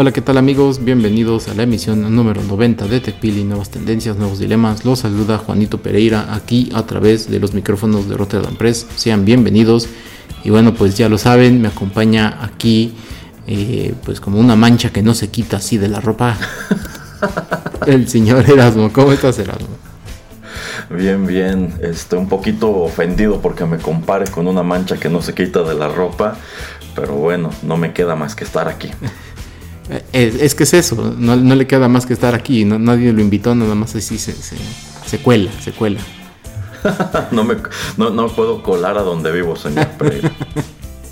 Hola, ¿qué tal amigos? Bienvenidos a la emisión número 90 de TechPili, Nuevas Tendencias, Nuevos Dilemas. Los saluda Juanito Pereira aquí a través de los micrófonos de Rotterdam Press. Sean bienvenidos. Y bueno, pues ya lo saben, me acompaña aquí eh, pues como una mancha que no se quita así de la ropa. El señor Erasmo, ¿cómo estás Erasmo? Bien, bien. Estoy un poquito ofendido porque me compare con una mancha que no se quita de la ropa. Pero bueno, no me queda más que estar aquí. Eh, es, que es eso, no, le queda más que estar aquí, nadie lo invitó, nada más así se, se, cuela, se cuela. no, me, no, puedo colar a donde vivo, señor Pereira.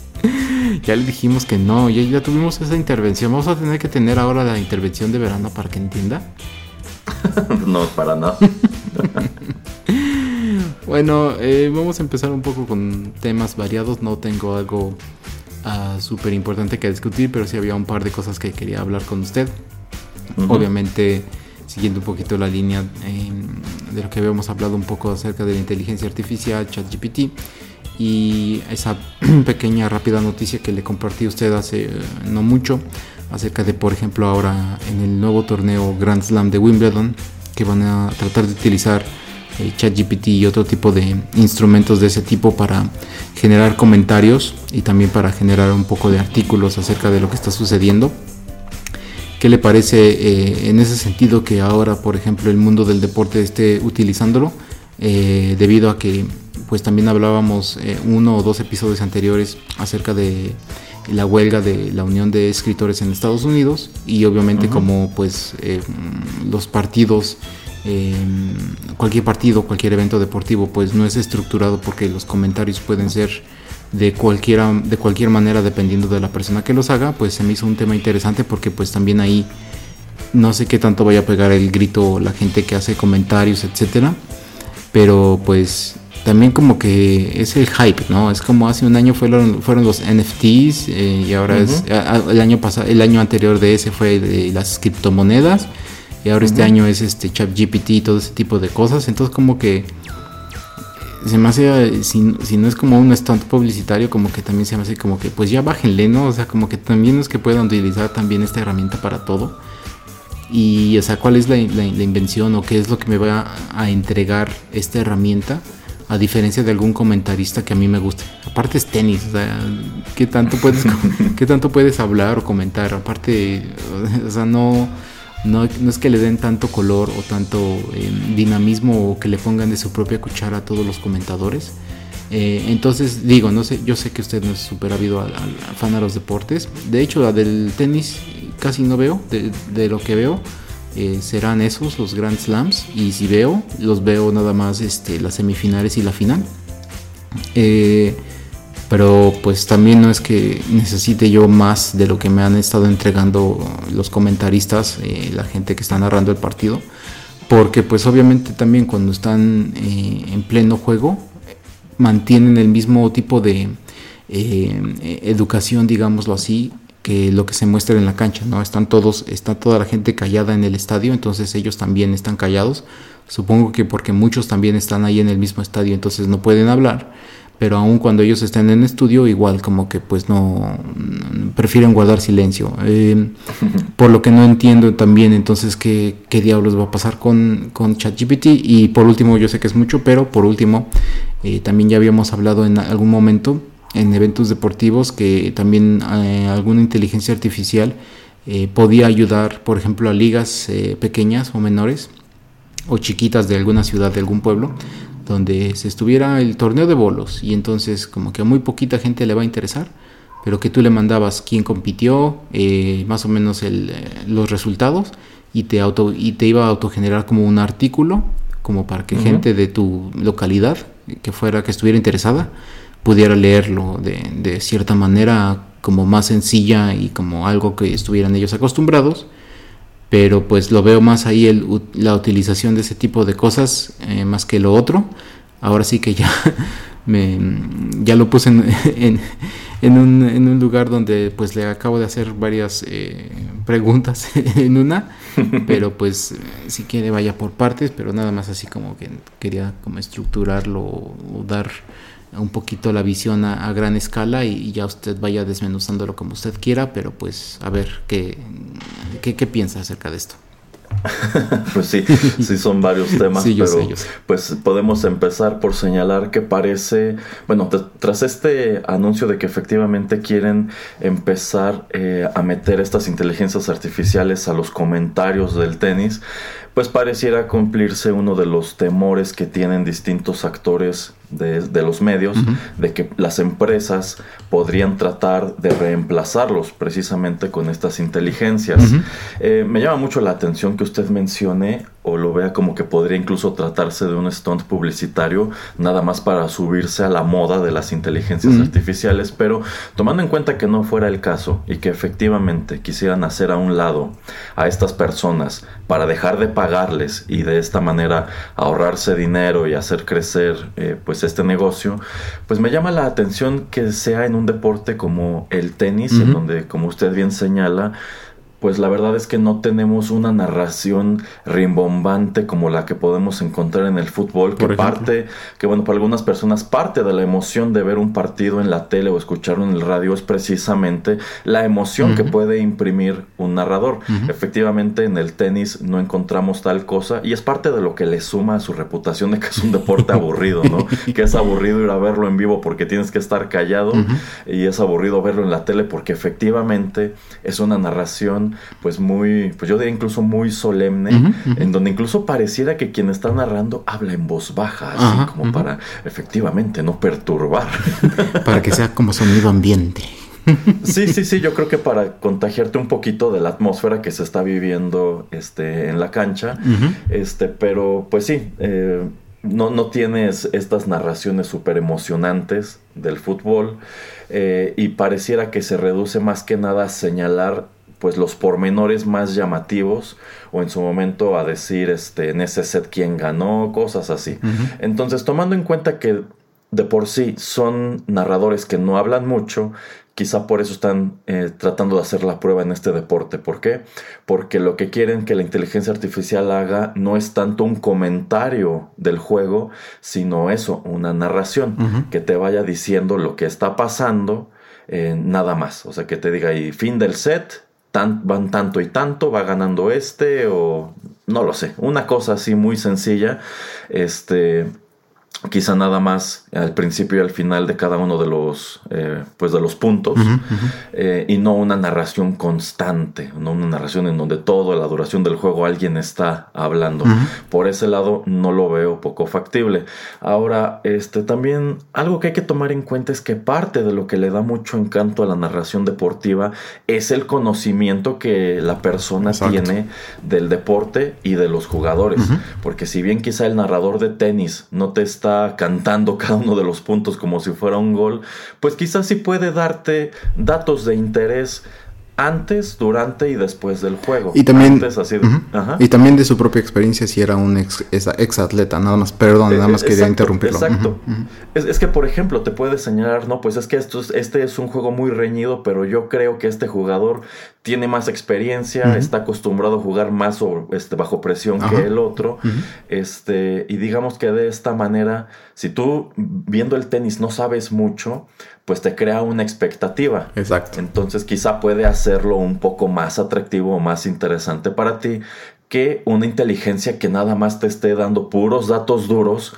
ya le dijimos que no, ya, ya tuvimos esa intervención, vamos a tener que tener ahora la intervención de verano para que entienda. no, para nada. bueno, eh, vamos a empezar un poco con temas variados, no tengo algo súper importante que discutir, pero sí había un par de cosas que quería hablar con usted. Obviamente, siguiendo un poquito la línea em, de lo que habíamos hablado un poco acerca de la inteligencia artificial, ChatGPT, y esa pequeña rápida noticia que le compartí a usted hace eh, no mucho, acerca de, por ejemplo, ahora en el nuevo torneo Grand Slam de Wimbledon, que van a tratar de utilizar eh, ChatGPT y otro tipo de instrumentos de ese tipo para generar comentarios y también para generar un poco de artículos acerca de lo que está sucediendo. ¿Qué le parece eh, en ese sentido que ahora, por ejemplo, el mundo del deporte esté utilizándolo? Eh, debido a que pues también hablábamos uno o dos episodios anteriores acerca de la huelga de la Unión de Escritores en Estados Unidos y obviamente como pues los partidos cualquier partido, cualquier evento deportivo, pues no es estructurado porque los comentarios pueden ser de cualquiera, de cualquier manera dependiendo de la persona que los haga, pues se me hizo un tema interesante porque pues también ahí no sé qué tanto vaya a pegar el grito la gente que hace comentarios, etcétera, pero pues también como que es el hype, ¿no? Es como hace un año fueron, fueron los NFTs eh, y ahora es el año pasado, el año anterior de ese fue de las criptomonedas y ahora este año es este ChatGPT y todo ese tipo de cosas. Entonces como que se me hace, si, no es como un stunt publicitario, como que también se me hace como que pues ya bájenle, ¿no? O sea, como que también es que puedan utilizar también esta herramienta para todo. Y, o sea, ¿cuál es la, invención o qué es lo que me va a, entregar esta herramienta? A diferencia de algún comentarista que a mí me guste. Aparte es tenis, o sea, ¿qué tanto puedes, qué tanto puedes hablar o comentar? Aparte, o sea, no no, es que le den tanto color o tanto eh, dinamismo o que le pongan de su propia cuchara a todos los comentadores. Eh, entonces, digo, no sé, yo sé que usted no es súper al, fan a los deportes. De hecho, la del tenis casi no veo. De, lo que veo, eh, serán esos, los Grand Slams. Y si veo, los veo nada más este, las semifinales y la final. Eh, pero pues también no es que necesite yo más de lo que me han estado entregando los comentaristas, eh, la gente que está narrando el partido, porque pues obviamente también cuando están eh, en pleno juego mantienen el mismo tipo de eh, educación, digámoslo así, que lo que se muestra en la cancha, ¿no? Están todos, está toda la gente callada en el estadio, entonces ellos también están callados. Supongo que porque muchos también están ahí en el mismo estadio, entonces no pueden hablar pero aun cuando ellos estén en estudio, igual como que pues no, prefieren guardar silencio. Eh, por lo que no entiendo también entonces qué, qué diablos va a pasar con, con ChatGPT. Y por último, yo sé que es mucho, pero por último, eh, también ya habíamos hablado en algún momento en eventos deportivos que también eh, alguna inteligencia artificial podía ayudar, por ejemplo, a ligas pequeñas o menores o chiquitas de alguna ciudad, de algún pueblo, donde se estuviera el torneo de bolos y entonces como que a muy poquita gente le va a interesar, pero que tú le mandabas quién compitió, eh, más o menos el, eh, los resultados y te, auto, y te iba a autogenerar como un artículo, como para que gente de tu localidad que fuera, que estuviera interesada, pudiera leerlo de, de cierta manera como más sencilla y como algo que estuvieran ellos acostumbrados pero pues lo veo más ahí el, la utilización de ese tipo de cosas eh, más que lo otro. Ahora sí que ya me ya lo puse en, en, un, en, un, lugar donde pues le acabo de hacer varias eh, preguntas en una, pero pues si quiere vaya por partes, pero nada más así como que quería como estructurarlo o dar un poquito la visión a, gran escala y, ya usted vaya desmenuzándolo como usted quiera, pero pues a ver qué, qué, qué piensa acerca de esto. pues sí, sí son varios temas, pero pues podemos empezar por señalar que parece, bueno, tras este anuncio de que efectivamente quieren empezar eh, a meter estas inteligencias artificiales a los comentarios del tenis, pues pareciera cumplirse uno de los temores que tienen distintos actores de, los medios, de que las empresas podrían tratar de reemplazarlos precisamente con estas inteligencias. Eh, me llama mucho la atención que usted mencione o lo vea como que podría incluso tratarse de un stunt publicitario, nada más para subirse a la moda de las inteligencias artificiales, pero tomando en cuenta que no fuera el caso y que efectivamente quisieran hacer a un lado a estas personas para dejar de pagarles y de esta manera ahorrarse dinero y hacer crecer eh, pues este negocio, pues me llama la atención que sea en un deporte como el tenis, en donde como usted bien señala, pues la verdad es que no tenemos una narración rimbombante como la que podemos encontrar en el fútbol, que parte, que bueno, para algunas personas parte de la emoción de ver un partido en la tele o escucharlo en el radio es precisamente la emoción que puede imprimir un narrador. Efectivamente, en el tenis no encontramos tal cosa y es parte de lo que le suma a su reputación de que es un deporte aburrido, ¿no? que es aburrido ir a verlo en vivo porque tienes que estar callado y es aburrido verlo en la tele porque efectivamente es una narración pues muy, pues yo diría incluso muy solemne, en donde incluso pareciera que quien está narrando habla en voz baja, así como para efectivamente no perturbar. Para que sea como sonido ambiente. Sí, sí, sí, yo creo que para contagiarte un poquito de la atmósfera que se está viviendo este, en la cancha, este, pero pues sí, eh, no, no, tienes estas narraciones súper emocionantes del fútbol eh, y pareciera que se reduce más que nada a señalar pues los pormenores más llamativos o en su momento a decir este en ese set quién ganó, cosas así. Entonces, tomando en cuenta que de por sí son narradores que no hablan mucho, quizá por eso están eh, tratando de hacer la prueba en este deporte. ¿Por qué? Porque lo que quieren que la inteligencia artificial haga no es tanto un comentario del juego, sino eso, una narración que te vaya diciendo lo que está pasando. Eh, nada más, o sea que te diga y fin del set, van tanto y tanto, va ganando este o no lo sé, una cosa así muy sencilla, este quizá nada más al principio y al final de cada uno de los eh, pues de los puntos eh, y no una narración constante no una narración en donde toda la duración del juego alguien está hablando. Por ese lado no lo veo poco factible. Ahora este también algo que hay que tomar en cuenta es que parte de lo que le da mucho encanto a la narración deportiva es el conocimiento que la persona tiene del deporte y de los jugadores. Porque si bien quizá el narrador de tenis no te está cantando cada uno de los puntos como si fuera un gol, pues quizás sí puede darte datos de interés antes, durante y después del juego. Y también, y también de su propia experiencia si era un ex, ex atleta, nada más, perdón, nada más quería interrumpirlo. Exacto. es, que, por ejemplo, te puede señalar, no, pues es que esto este es un juego muy reñido, pero yo creo que este jugador tiene más experiencia, está acostumbrado a jugar más este, bajo presión que el otro, este, y digamos que de esta manera, si tú viendo el tenis no sabes mucho, pues te crea una expectativa. Exacto. Entonces quizá puede hacerlo un poco más atractivo o más interesante para ti que una inteligencia que nada más te esté dando puros datos duros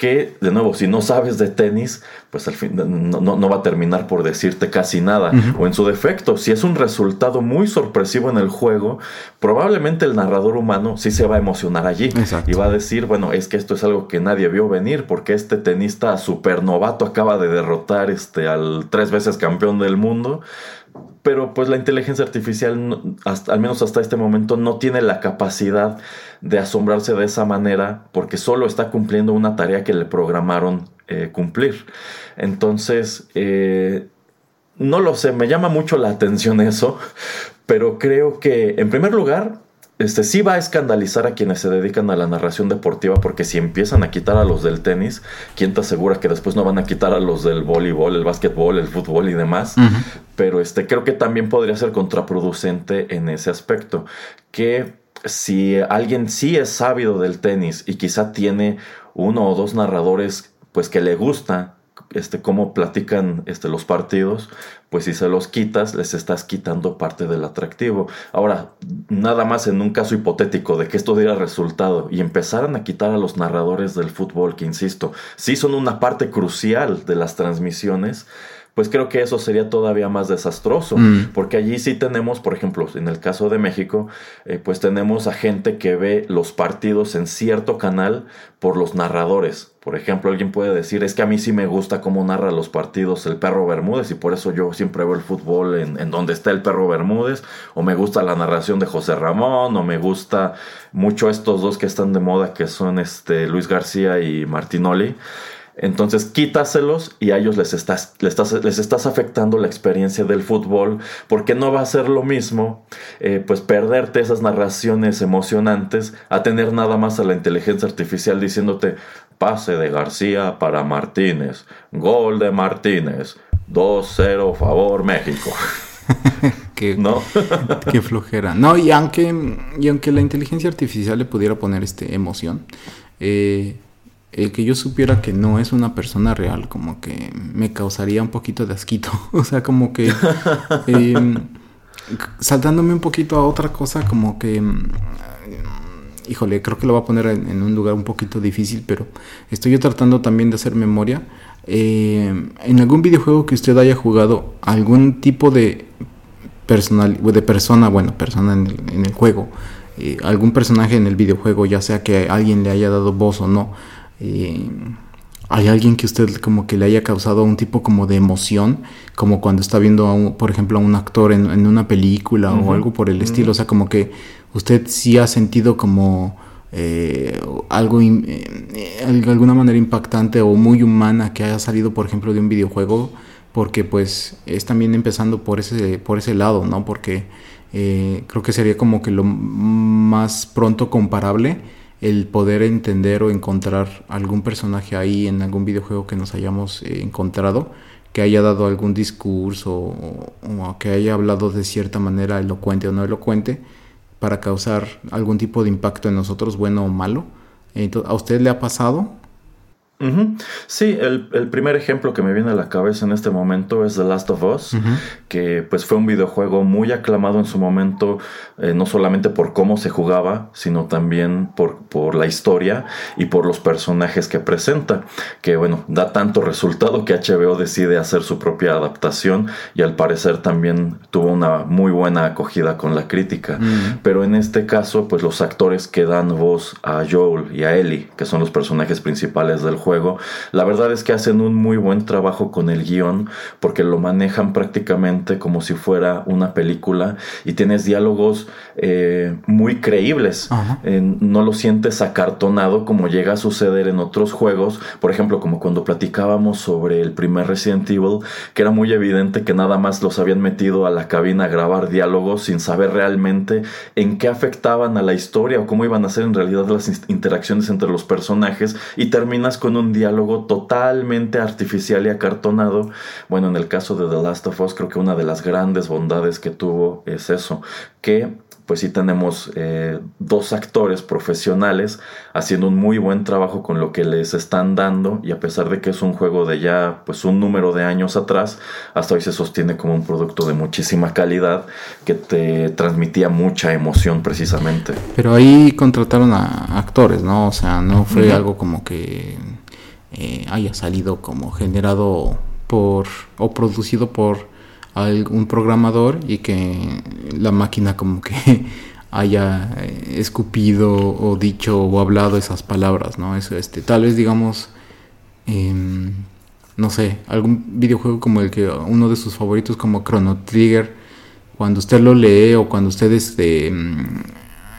que, de nuevo, si no sabes de tenis, pues al fin no, va a terminar por decirte casi nada. O en su defecto, si es un resultado muy sorpresivo en el juego, probablemente el narrador humano sí se va a emocionar allí. Y va a decir, bueno, es que esto es algo que nadie vio venir, porque este tenista supernovato acaba de derrotar este, al tres veces campeón del mundo pero pues la inteligencia artificial, al menos hasta este momento, no tiene la capacidad de asombrarse de esa manera porque solo está cumpliendo una tarea que le programaron eh, cumplir. Entonces, eh, no lo sé, me llama mucho la atención eso, pero creo que en primer lugar este, sí va a escandalizar a quienes se dedican a la narración deportiva, porque si empiezan a quitar a los del tenis, ¿quién te asegura que después no van a quitar a los del voleibol, el básquetbol, el fútbol y demás? Pero este, creo que también podría ser contraproducente en ese aspecto. Que si alguien sí es sabido del tenis y quizá tiene uno o dos narradores pues que le gusta este, cómo platican este, los partidos, pues si se los quitas, les estás quitando parte del atractivo. Ahora, nada más en un caso hipotético de que esto diera resultado y empezaran a quitar a los narradores del fútbol, que insisto, sí son una parte crucial de las transmisiones, pues creo que eso sería todavía más desastroso, mm. porque allí sí tenemos, por ejemplo, en el caso de México, eh, pues tenemos a gente que ve los partidos en cierto canal por los narradores. Por ejemplo, alguien puede decir, es que a mí sí me gusta cómo narra los partidos el perro Bermúdez y por eso yo siempre veo el fútbol en, en donde está el perro Bermúdez, o me gusta la narración de José Ramón, o me gusta mucho estos dos que están de moda, que son este Luis García y Martinoli. Entonces quítaselos y a ellos les estás, les estás, les estás afectando la experiencia del fútbol porque no va a ser lo mismo eh, pues perderte esas narraciones emocionantes a tener nada más a la inteligencia artificial diciéndote pase de García para Martínez, gol de Martínez, 2-0 favor México. qué, ¿No? qué flojera. No, y aunque, y aunque la inteligencia artificial le pudiera poner este emoción, eh, el que yo supiera que no es una persona real, como que me causaría un poquito de asquito. o sea, como que... Em, saltándome un poquito a otra cosa, como que... Em, híjole, creo que lo voy a poner en, un lugar un poquito difícil, pero estoy yo tratando también de hacer memoria. Em, en algún videojuego que usted haya jugado, algún tipo de personal, de persona, bueno, persona en el, en el juego, eh, algún personaje en el videojuego, ya sea que alguien le haya dado voz o no, eh, hay alguien que usted como que le haya causado un tipo como de emoción, como cuando está viendo, por ejemplo, a un actor en, una película o algo por el estilo, o sea, como que usted sí ha sentido como eh, algo, eh, de alguna manera impactante o muy humana que haya salido, por ejemplo, de un videojuego, porque pues es también empezando por ese, por ese lado, ¿no? Porque creo que sería como que lo más pronto comparable el poder entender o encontrar algún personaje ahí en algún videojuego que nos hayamos eh, encontrado, que haya dado algún discurso o, que haya hablado de cierta manera elocuente o no elocuente, para causar algún tipo de impacto en nosotros, bueno o malo. ¿A usted le ha pasado? Sí, el, primer ejemplo que me viene a la cabeza en este momento es The Last of Us, que pues fue un videojuego muy aclamado en su momento, eh, no solamente por cómo se jugaba, sino también por, por la historia y por los personajes que presenta, que bueno, da tanto resultado que HBO decide hacer su propia adaptación y al parecer también tuvo una muy buena acogida con la crítica. Pero en este caso, pues los actores que dan voz a Joel y a Ellie, que son los personajes principales del juego, la verdad es que hacen un muy buen trabajo con el guion porque lo manejan prácticamente como si fuera una película y tienes diálogos eh, muy creíbles. no lo sientes acartonado como llega a suceder en otros juegos. Por ejemplo, como cuando platicábamos sobre el primer Resident Evil, que era muy evidente que nada más los habían metido a la cabina a grabar diálogos sin saber realmente en qué afectaban a la historia o cómo iban a ser en realidad las interacciones entre los personajes y terminas con un un diálogo totalmente artificial y acartonado. Bueno, en el caso de The Last of Us creo que una de las grandes bondades que tuvo es eso, que pues sí tenemos eh, dos actores profesionales haciendo un muy buen trabajo con lo que les están dando y a pesar de que es un juego de ya pues un número de años atrás, hasta hoy se sostiene como un producto de muchísima calidad que te transmitía mucha emoción precisamente. Pero ahí contrataron a actores, ¿no? O sea, no fue algo como que eh, haya salido como generado por o producido por algún programador y que la máquina como que haya eh, escupido o dicho o hablado esas palabras, ¿no? Eso, este, tal vez digamos, em, no sé, algún videojuego como el que uno de sus favoritos como Chrono Trigger, cuando usted lo lee o cuando usted este, em,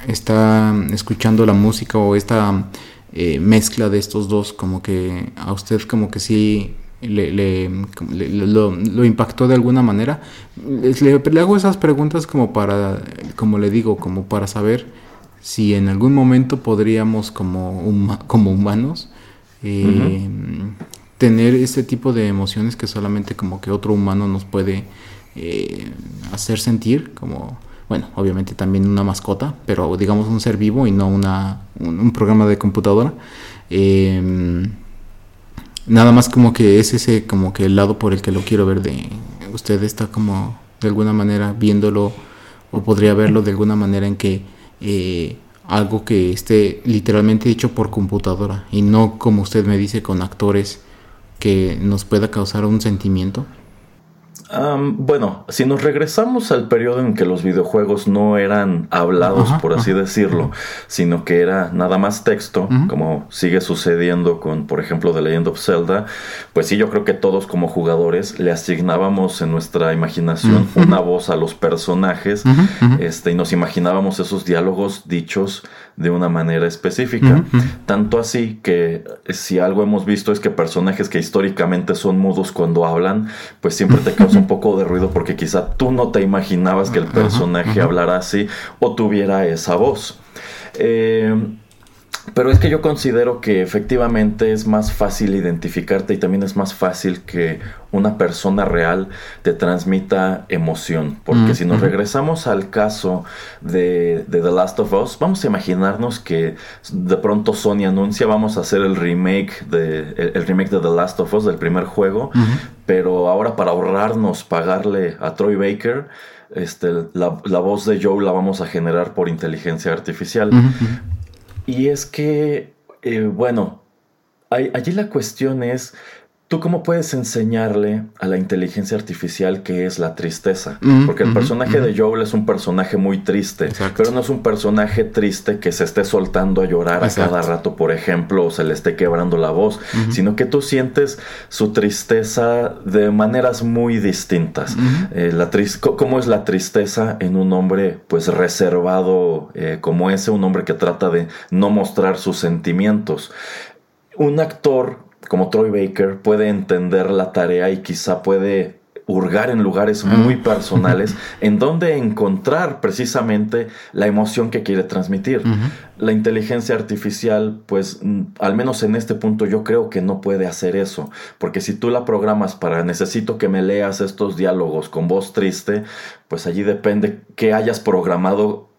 está escuchando la música o esta eh, mezcla de estos dos, como que a usted como que sí le, lo, impactó de alguna manera. Le, hago esas preguntas como para, como le digo, como para saber si en algún momento podríamos como, como humanos eh, tener este tipo de emociones que solamente como que otro humano nos puede eh, hacer sentir, como, bueno, obviamente también una mascota, pero digamos un ser vivo y no una, un, programa de computadora. Eh, nada más como que es ese como que el lado por el que lo quiero ver de usted está como de alguna manera viéndolo o podría verlo de alguna manera en que eh, algo que esté literalmente hecho por computadora y no como usted me dice con actores que nos pueda causar un sentimiento bueno, si nos regresamos al periodo en que los videojuegos no eran hablados, por así decirlo, sino que era nada más texto, como sigue sucediendo con, por ejemplo, The Legend of Zelda, pues sí, yo creo que todos como jugadores le asignábamos en nuestra imaginación una voz a los personajes este, y nos imaginábamos esos diálogos dichos de una manera específica. Tanto así que eh, si algo hemos visto es que personajes que históricamente son mudos cuando hablan, pues siempre te causa un poco de ruido porque quizá tú no te imaginabas que el personaje hablara así o tuviera esa voz. Eh, pero es que yo considero que efectivamente es más fácil identificarte y también es más fácil que una persona real te transmita emoción. Porque mm, si nos regresamos al caso de, The Last of Us, vamos a imaginarnos que de pronto Sony anuncia vamos a hacer el remake de, el, remake de The Last of Us del primer juego, pero ahora para ahorrarnos pagarle a Troy Baker, este, la, voz de Joe la vamos a generar por inteligencia artificial. Y es que, eh, bueno, allí la cuestión es, ¿tú cómo puedes enseñarle a la inteligencia artificial qué es la tristeza? Porque el personaje de Joel es un personaje muy triste, pero no es un personaje triste que se esté soltando a llorar a cada rato, por ejemplo, o se le esté quebrando la voz, sino que tú sientes su tristeza de maneras muy distintas. Eh, la ¿Cómo es la tristeza en un hombre pues reservado eh, como ese, un hombre que trata de no mostrar sus sentimientos? Un actor como Troy Baker puede entender la tarea y quizá puede hurgar en lugares muy personales en donde encontrar precisamente la emoción que quiere transmitir. La inteligencia artificial, pues al menos en este punto yo creo que no puede hacer eso, porque si tú la programas para necesito que me leas estos diálogos con voz triste, pues allí depende que hayas programado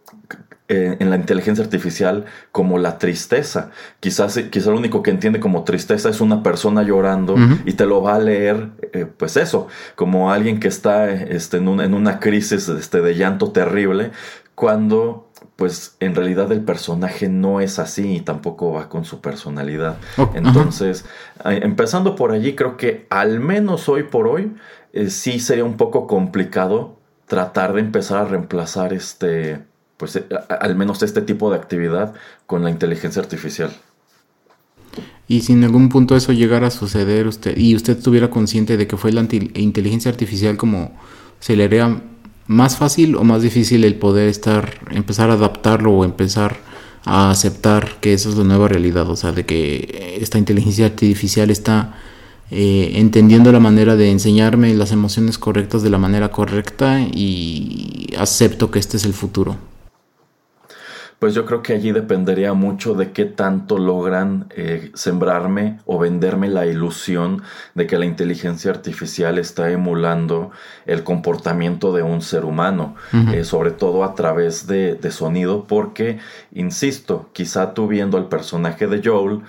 eh, en la inteligencia artificial como la tristeza. Quizás, quizás lo único que entiende como tristeza es una persona llorando y te lo va a leer, eh, pues eso, como alguien que está este, en, en, una crisis este, de llanto terrible, cuando pues en realidad el personaje no es así y tampoco va con su personalidad. Entonces, empezando por allí, creo que al menos hoy por hoy eh, sí sería un poco complicado tratar de empezar a reemplazar este pues eh, al menos este tipo de actividad con la inteligencia artificial. Y si en algún punto eso llegara a suceder usted y usted estuviera consciente de que fue la inteligencia artificial como se le haría más fácil o más difícil el poder estar empezar a adaptarlo o empezar a aceptar que eso es la nueva realidad, o sea, de que esta inteligencia artificial está eh, entendiendo la manera de enseñarme las emociones correctas de la manera correcta y acepto que este es el futuro. Pues yo creo que allí dependería mucho de qué tanto logran eh, sembrarme o venderme la ilusión de que la inteligencia artificial está emulando el comportamiento de un ser humano, eh, sobre todo a través de, de sonido, porque, insisto, quizá tú viendo al personaje de Joel,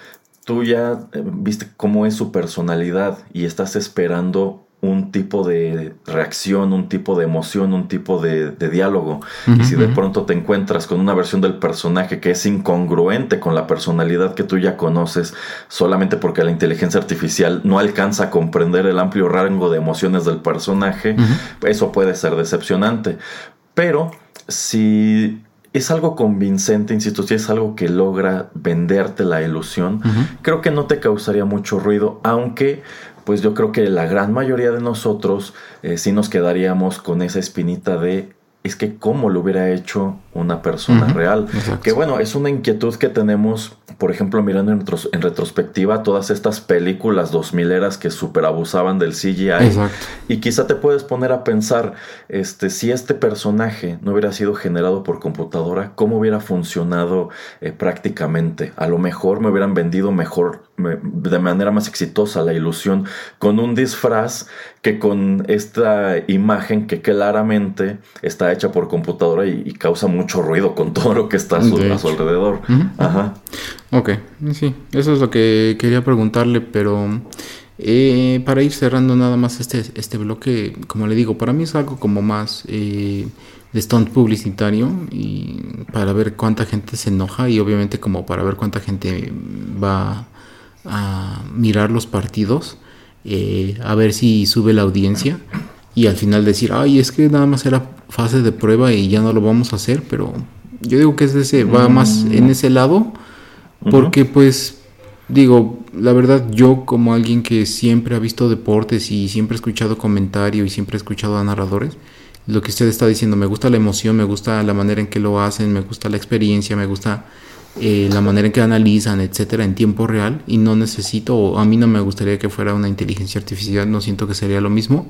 tú ya eh, viste cómo es su personalidad y estás esperando un tipo de reacción, un tipo de emoción, un tipo de, diálogo. y si de pronto te encuentras con una versión del personaje que es incongruente con la personalidad que tú ya conoces, solamente porque la inteligencia artificial no alcanza a comprender el amplio rango de emociones del personaje, eso puede ser decepcionante. Pero si es algo convincente, insisto, si es algo que logra venderte la ilusión, creo que no te causaría mucho ruido, aunque pues yo creo que la gran mayoría de nosotros eh, sí nos quedaríamos con esa espinita de es que cómo lo hubiera hecho una persona real. Que bueno, es una inquietud que tenemos, por ejemplo, mirando en, en retrospectiva todas estas películas 2000 eras que super abusaban del CGI. Y quizá te puedes poner a pensar, este, si este personaje no hubiera sido generado por computadora, ¿cómo hubiera funcionado eh, prácticamente? A lo mejor me hubieran vendido mejor, de manera más exitosa la ilusión con un disfraz que con esta imagen que claramente está hecha por computadora y, causa mucho ruido con todo lo que está a su, alrededor. Ajá. Ok, sí, eso es lo que quería preguntarle, pero eh, para ir cerrando nada más este, este bloque, como le digo, para mí es algo como más eh, de stunt publicitario y para ver cuánta gente se enoja y obviamente como para ver cuánta gente va a mirar los partidos eh, a ver si sube la audiencia y al final decir, ay, es que nada más era fase de prueba y ya no lo vamos a hacer, pero yo digo que es ese, va más en ese lado, porque pues digo, la verdad yo como alguien que siempre ha visto deportes y siempre he escuchado comentarios y siempre he escuchado a narradores, lo que usted está diciendo, me gusta la emoción, me gusta la manera en que lo hacen, me gusta la experiencia, me gusta eh, la manera en que analizan, etcétera, en tiempo real y no necesito, o a mí no me gustaría que fuera una inteligencia artificial, no siento que sería lo mismo.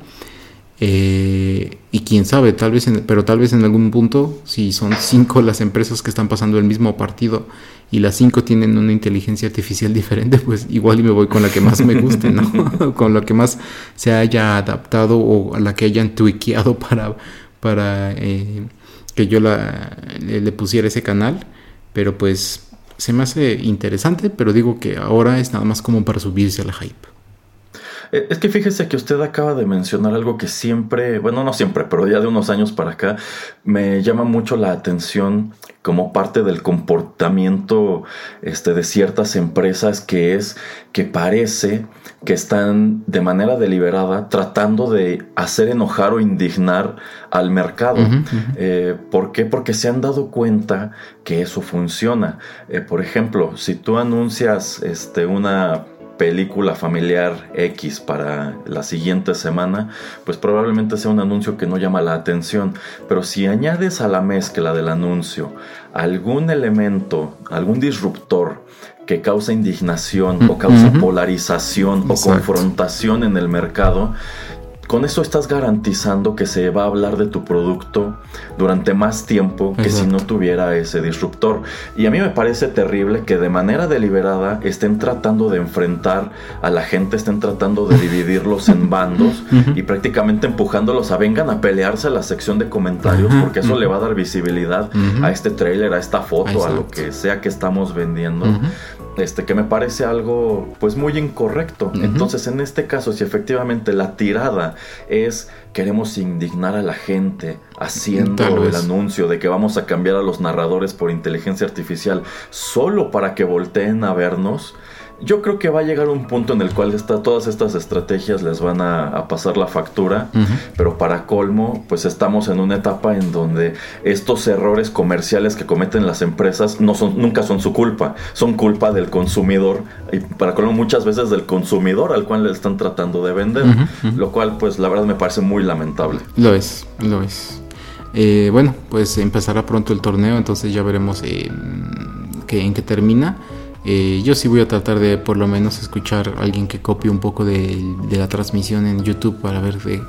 Eh, y quién sabe, tal vez, pero tal vez en algún punto, si son cinco las empresas que están pasando el mismo partido y las cinco tienen una inteligencia artificial diferente, pues igual y me voy con la que más me guste, ¿no? con la que más se haya adaptado o a la que hayan tuiqueado para, para eh, que yo la, le pusiera ese canal pero pues se me hace interesante, pero digo que ahora es nada más como para subirse al hype. Eh, es que fíjese que usted acaba de mencionar algo que siempre, bueno, no siempre, pero ya de unos años para acá, me llama mucho la atención como parte del comportamiento este, de ciertas empresas, que es que parece que están de manera deliberada tratando de hacer enojar o indignar al mercado. Eh, ¿Por qué? Porque se han dado cuenta que eso funciona. Eh, por ejemplo, si tú anuncias este, una película familiar X para la siguiente semana, pues probablemente sea un anuncio que no llama la atención. Pero si añades a la mezcla del anuncio algún elemento, algún disruptor que causa indignación o causa polarización o confrontación en el mercado, con eso estás garantizando que se va a hablar de tu producto durante más tiempo que si no tuviera ese disruptor. Y a mí me parece terrible que de manera deliberada estén tratando de enfrentar a la gente, estén tratando de dividirlos en bandos y prácticamente empujándolos a vengan a pelearse a la sección de comentarios porque eso le va a dar visibilidad a este trailer, a esta foto, a lo que sea que estamos vendiendo este, que me parece algo pues muy incorrecto. Entonces, en este caso, si efectivamente la tirada es queremos indignar a la gente haciendo el anuncio de que vamos a cambiar a los narradores por inteligencia artificial solo para que volteen a vernos, yo creo que va a llegar un punto en el cual todas estas estrategias les van a, pasar la factura, pero para colmo, pues estamos en una etapa en donde estos errores comerciales que cometen las empresas no son, nunca son su culpa, son culpa del consumidor y para colmo muchas veces del consumidor al cual le están tratando de vender, lo cual pues la verdad me parece muy lamentable. Lo es, lo es. Eh, bueno, pues empezará pronto el torneo, entonces ya veremos eh, en qué termina. Eh, yo sí voy a tratar de por lo menos escuchar a alguien que copie un poco de, la transmisión en YouTube para ver de,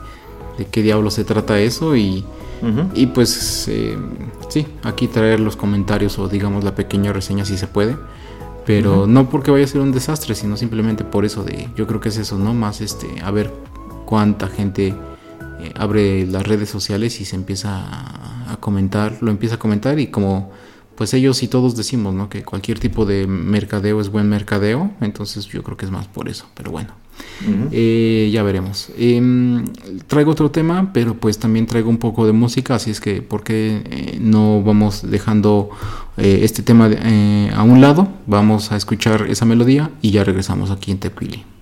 qué diablo se trata eso y, y pues eh, sí, aquí traer los comentarios o digamos la pequeña reseña si se puede. Pero no porque vaya a ser un desastre, sino simplemente por eso de, yo creo que es eso, ¿no? Más este, a ver cuánta gente eh, abre las redes sociales y se empieza a, a comentar, lo empieza a comentar y como pues ellos y todos decimos, ¿no? Que cualquier tipo de mercadeo es buen mercadeo, entonces yo creo que es más por eso, pero bueno, eh, ya veremos. Em, traigo otro tema, pero pues también traigo un poco de música, así es que, ¿por qué eh, no vamos dejando eh, este tema a un lado? Vamos a escuchar esa melodía y ya regresamos aquí en Tequili.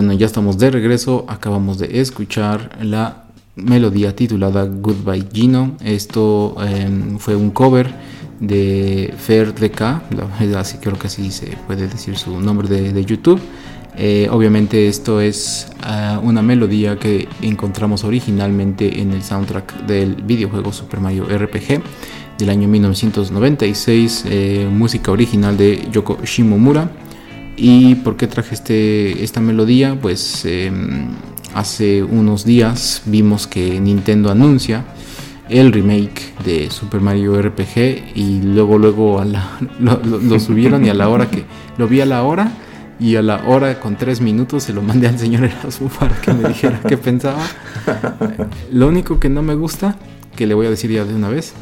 Bueno, ya estamos de regreso. Acabamos de escuchar la melodía titulada Goodbye Gino. Esto em, fue un cover de Fer DK, así creo que así se puede decir su nombre de, YouTube. Eh, obviamente esto es ah, una melodía que encontramos originalmente en el soundtrack del videojuego Super Mario RPG del año 1996, eh, música original de Yoko Shimomura. ¿Y por qué traje este, esta melodía? Pues em, hace unos días vimos que Nintendo anuncia el remake de Super Mario RPG y luego luego lo, subieron y a la hora que lo vi a la hora y a la hora con tres minutos se lo mandé al señor Erasmus para que me dijera qué pensaba. Lo único que no me gusta, que le voy a decir ya de una vez,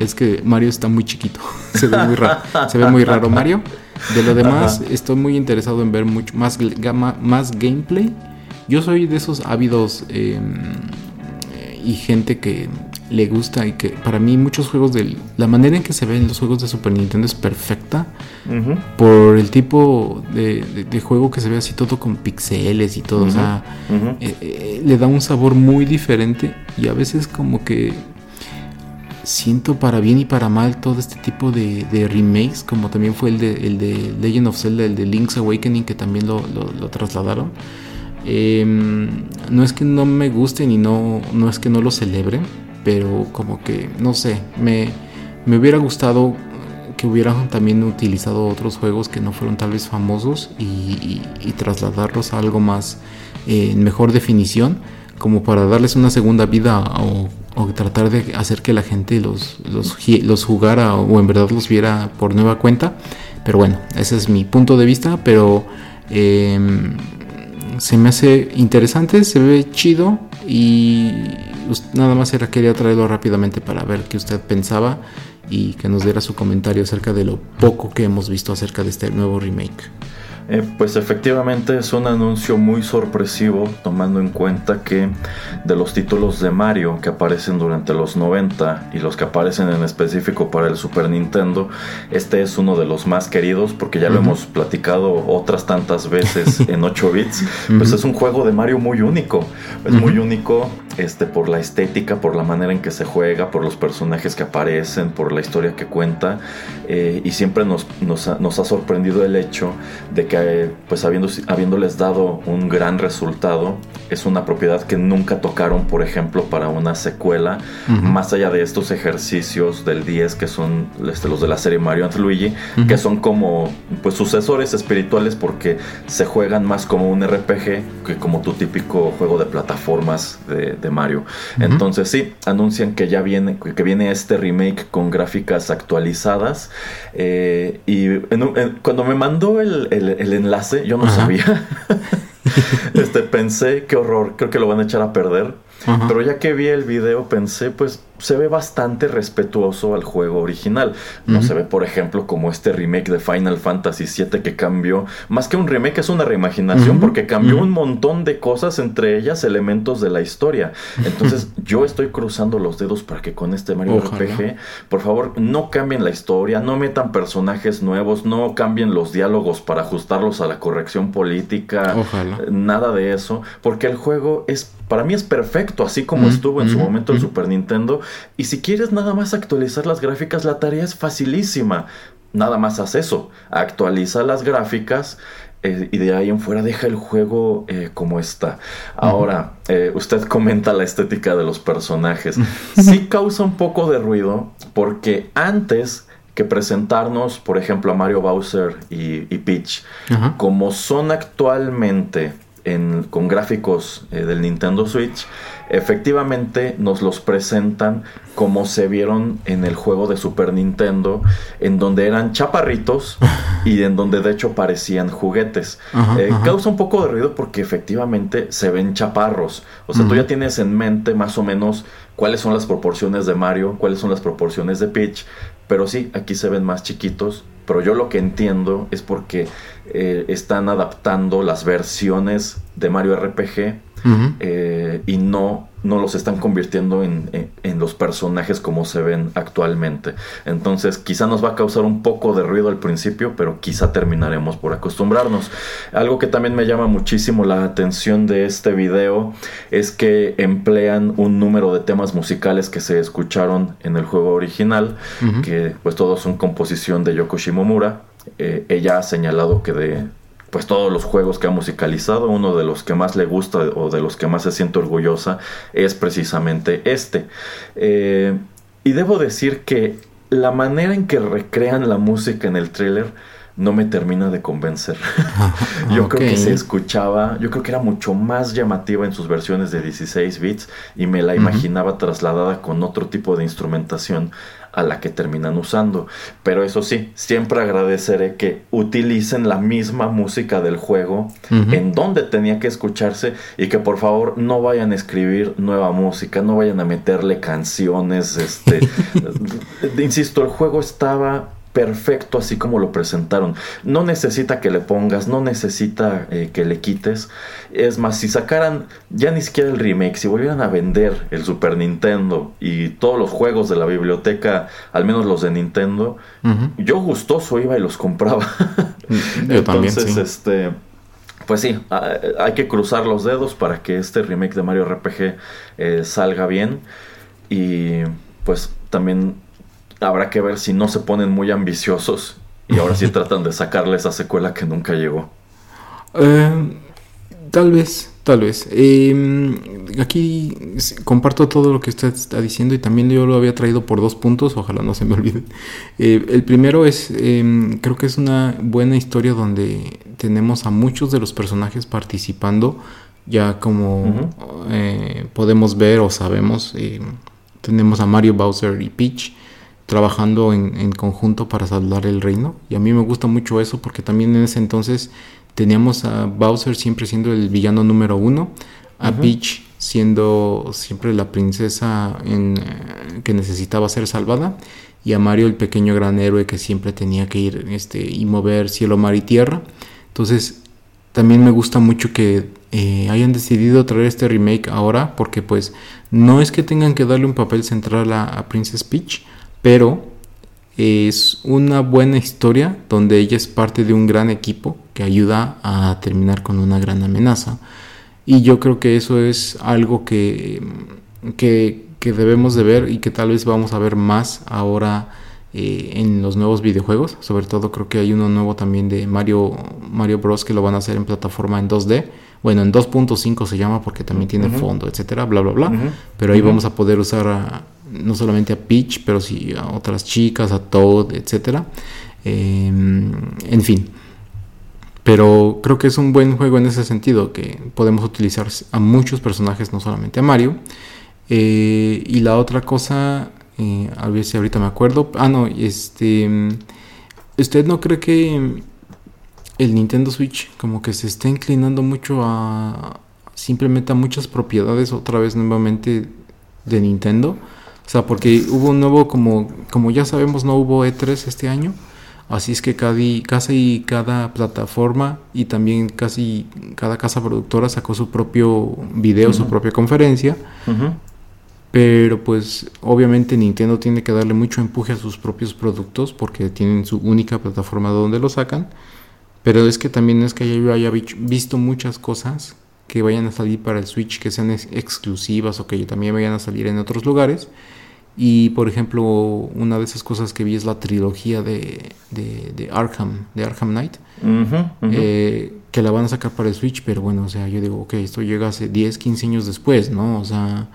es que Mario está muy chiquito. se ve muy raro. Se ve muy raro Mario. De lo demás, estoy muy interesado en ver mucho más, más gameplay. Yo soy de esos ávidos em, y gente que le gusta y que para mí muchos juegos de la manera en que se ven los juegos de Super Nintendo es perfecta por el tipo de, juego que se ve así todo con pixeles y todo, o sea, eh, eh, le da un sabor muy diferente y a veces como que siento para bien y para mal todo este tipo de, remakes, como también fue el de, el de Legend of Zelda, el de Link's Awakening, que también lo, trasladaron. Em, no es que no me gusten y no, no es que no lo celebre, pero como que, no sé, me, me hubiera gustado que hubieran también utilizado otros juegos que no fueron tal vez famosos y, trasladarlos a algo más eh, en mejor definición, como para darles una segunda vida o o tratar de hacer que la gente los, los, jugara o en verdad los viera por nueva cuenta. Pero bueno, ese es mi punto de vista, pero em, se me hace interesante, se ve chido y nada más era quería traerlo rápidamente para ver qué usted pensaba y que nos diera su comentario acerca de lo poco que hemos visto acerca de este nuevo remake. Eh, pues efectivamente es un anuncio muy sorpresivo tomando en cuenta que de los títulos de Mario que aparecen durante los 90 y los que aparecen en específico para el Super Nintendo, este es uno de los más queridos porque ya lo hemos platicado otras tantas veces en 8 bits, pues es un juego de Mario muy único, es muy único este, por la estética, por la manera en que se juega, por los personajes que aparecen, por la historia que cuenta. Eh, y siempre nos, nos, ha, sorprendido el hecho de que, pues habiendo, habiéndoles dado un gran resultado, es una propiedad que nunca tocaron, por ejemplo, para una secuela, más allá de estos ejercicios del 10 que son este, los de la serie Mario and Luigi, que son como pues sucesores espirituales porque se juegan más como un RPG que como tu típico juego de plataformas de Mario. Entonces sí, anuncian que ya viene, que viene este remake con gráficas actualizadas. Eh, y cuando me mandó el, enlace, yo no sabía. este, pensé, qué horror, creo que lo van a echar a perder. Pero ya que vi el video pensé, pues se ve bastante respetuoso al juego original. No se ve, por ejemplo, como este remake de Final Fantasy VII que cambió, más que un remake es una reimaginación porque cambió un montón de cosas, entre ellas elementos de la historia. Entonces yo estoy cruzando los dedos para que con este Mario RPG, por favor, no cambien la historia, no metan personajes nuevos, no cambien los diálogos para ajustarlos a la corrección política, nada de eso, porque el juego es, para mí es perfecto, así como estuvo en su momento el Super Nintendo y si quieres nada más actualizar las gráficas, la tarea es facilísima. Nada más haz eso. Actualiza las gráficas eh, y de ahí en fuera deja el juego eh, como está. Ahora, eh, usted comenta la estética de los personajes. Sí causa un poco de ruido porque antes que presentarnos, por ejemplo, a Mario Bowser y, Peach, como son actualmente con gráficos del Nintendo Switch, efectivamente nos los presentan como se vieron en el juego de Super Nintendo, en donde eran chaparritos y en donde de hecho parecían juguetes. Eh, causa un poco de ruido porque efectivamente se ven chaparros. O sea, tú ya tienes en mente más o menos cuáles son las proporciones de Mario, cuáles son las proporciones de Peach, pero sí, aquí se ven más chiquitos. Pero yo lo que entiendo es porque eh, están adaptando las versiones de Mario RPG eh, y no, no los están convirtiendo en, los personajes como se ven actualmente. Entonces quizá nos va a causar un poco de ruido al principio, pero quizá terminaremos por acostumbrarnos. Algo que también me llama muchísimo la atención de este video es que emplean un número de temas musicales que se escucharon en el juego original, que pues todos son composición de Yoko Shimomura. Eh, ella ha señalado que de pues todos los juegos que ha musicalizado, uno de los que más le gusta o de los que más se siente orgullosa es precisamente este. Eh, y debo decir que la manera en que recrean la música en el tráiler no me termina de convencer. yo creo que se escuchaba, yo creo que era mucho más llamativa en sus versiones de 16 bits y me la imaginaba trasladada con otro tipo de instrumentación a la que terminan usando. Pero eso sí, siempre agradeceré que utilicen la misma música del juego en donde tenía que escucharse y que por favor no vayan a escribir nueva música, no vayan a meterle canciones. Este, insisto, el juego estaba perfecto así como lo presentaron. No necesita que le pongas, no necesita eh, que le quites. Es más, si sacaran ya ni siquiera el remake, si volvieran a vender el Super Nintendo y todos los juegos de la biblioteca, al menos los de Nintendo, yo gustoso iba y los compraba. yo Entonces, este pues sí, hay que cruzar los dedos para que este remake de Mario RPG eh, salga bien. Y pues también habrá que ver si no se ponen muy ambiciosos y ahora sí tratan de sacarle esa secuela que nunca llegó. Eh, tal vez, tal vez. Em, aquí comparto todo lo que usted está diciendo y también yo lo había traído por dos puntos, ojalá no se me olvide. Eh, el primero es, em, creo que es una buena historia donde tenemos a muchos de los personajes participando, ya como eh, podemos ver o sabemos, em, tenemos a Mario Bowser y Peach trabajando en, conjunto para salvar el reino. Y a mí me gusta mucho eso porque también en ese entonces teníamos a Bowser siempre siendo el villano número uno, a Peach siendo siempre la princesa en, eh, que necesitaba ser salvada y a Mario el pequeño gran héroe que siempre tenía que ir este, y mover cielo, mar y tierra. Entonces también me gusta mucho que eh, hayan decidido traer este remake ahora porque pues no es que tengan que darle un papel central a, Princess Peach, pero es una buena historia donde ella es parte de un gran equipo que ayuda a terminar con una gran amenaza. Y yo creo que eso es algo que, que debemos de ver y que tal vez vamos a ver más ahora eh, en los nuevos videojuegos. Sobre todo creo que hay uno nuevo también de Mario, Mario Bros. que lo van a hacer en plataforma en 2D. Bueno, en 2.5 se llama porque también tiene fondo, etcétera, bla, bla, bla. Pero ahí vamos a poder usar no solamente a Peach, pero sí a otras chicas, a Toad, etcétera. Em, en fin. Pero creo que es un buen juego en ese sentido, que podemos utilizar a muchos personajes, no solamente a Mario. Eh, y la otra cosa, eh, a ver si ahorita me acuerdo. Ah, no, este. ¿Usted no cree que el Nintendo Switch como que se está inclinando mucho a simplemente a muchas propiedades otra vez nuevamente de Nintendo? O sea, porque hubo un nuevo, como, como ya sabemos, no hubo E3 este año. Así es que casi cada plataforma y también casi cada casa productora sacó su propio video, su propia conferencia. Pero pues obviamente Nintendo tiene que darle mucho empuje a sus propios productos porque tienen su única plataforma donde lo sacan. Pero es que también es que yo haya visto muchas cosas que vayan a salir para el Switch que sean exclusivas o que también vayan a salir en otros lugares. Y por ejemplo, una de esas cosas que vi es la trilogía de, de, Arkham, de Arkham Knight, eh, que la van a sacar para el Switch, pero bueno, o sea, yo digo, ok, esto llega hace 10, 15 años después, ¿no? O sea,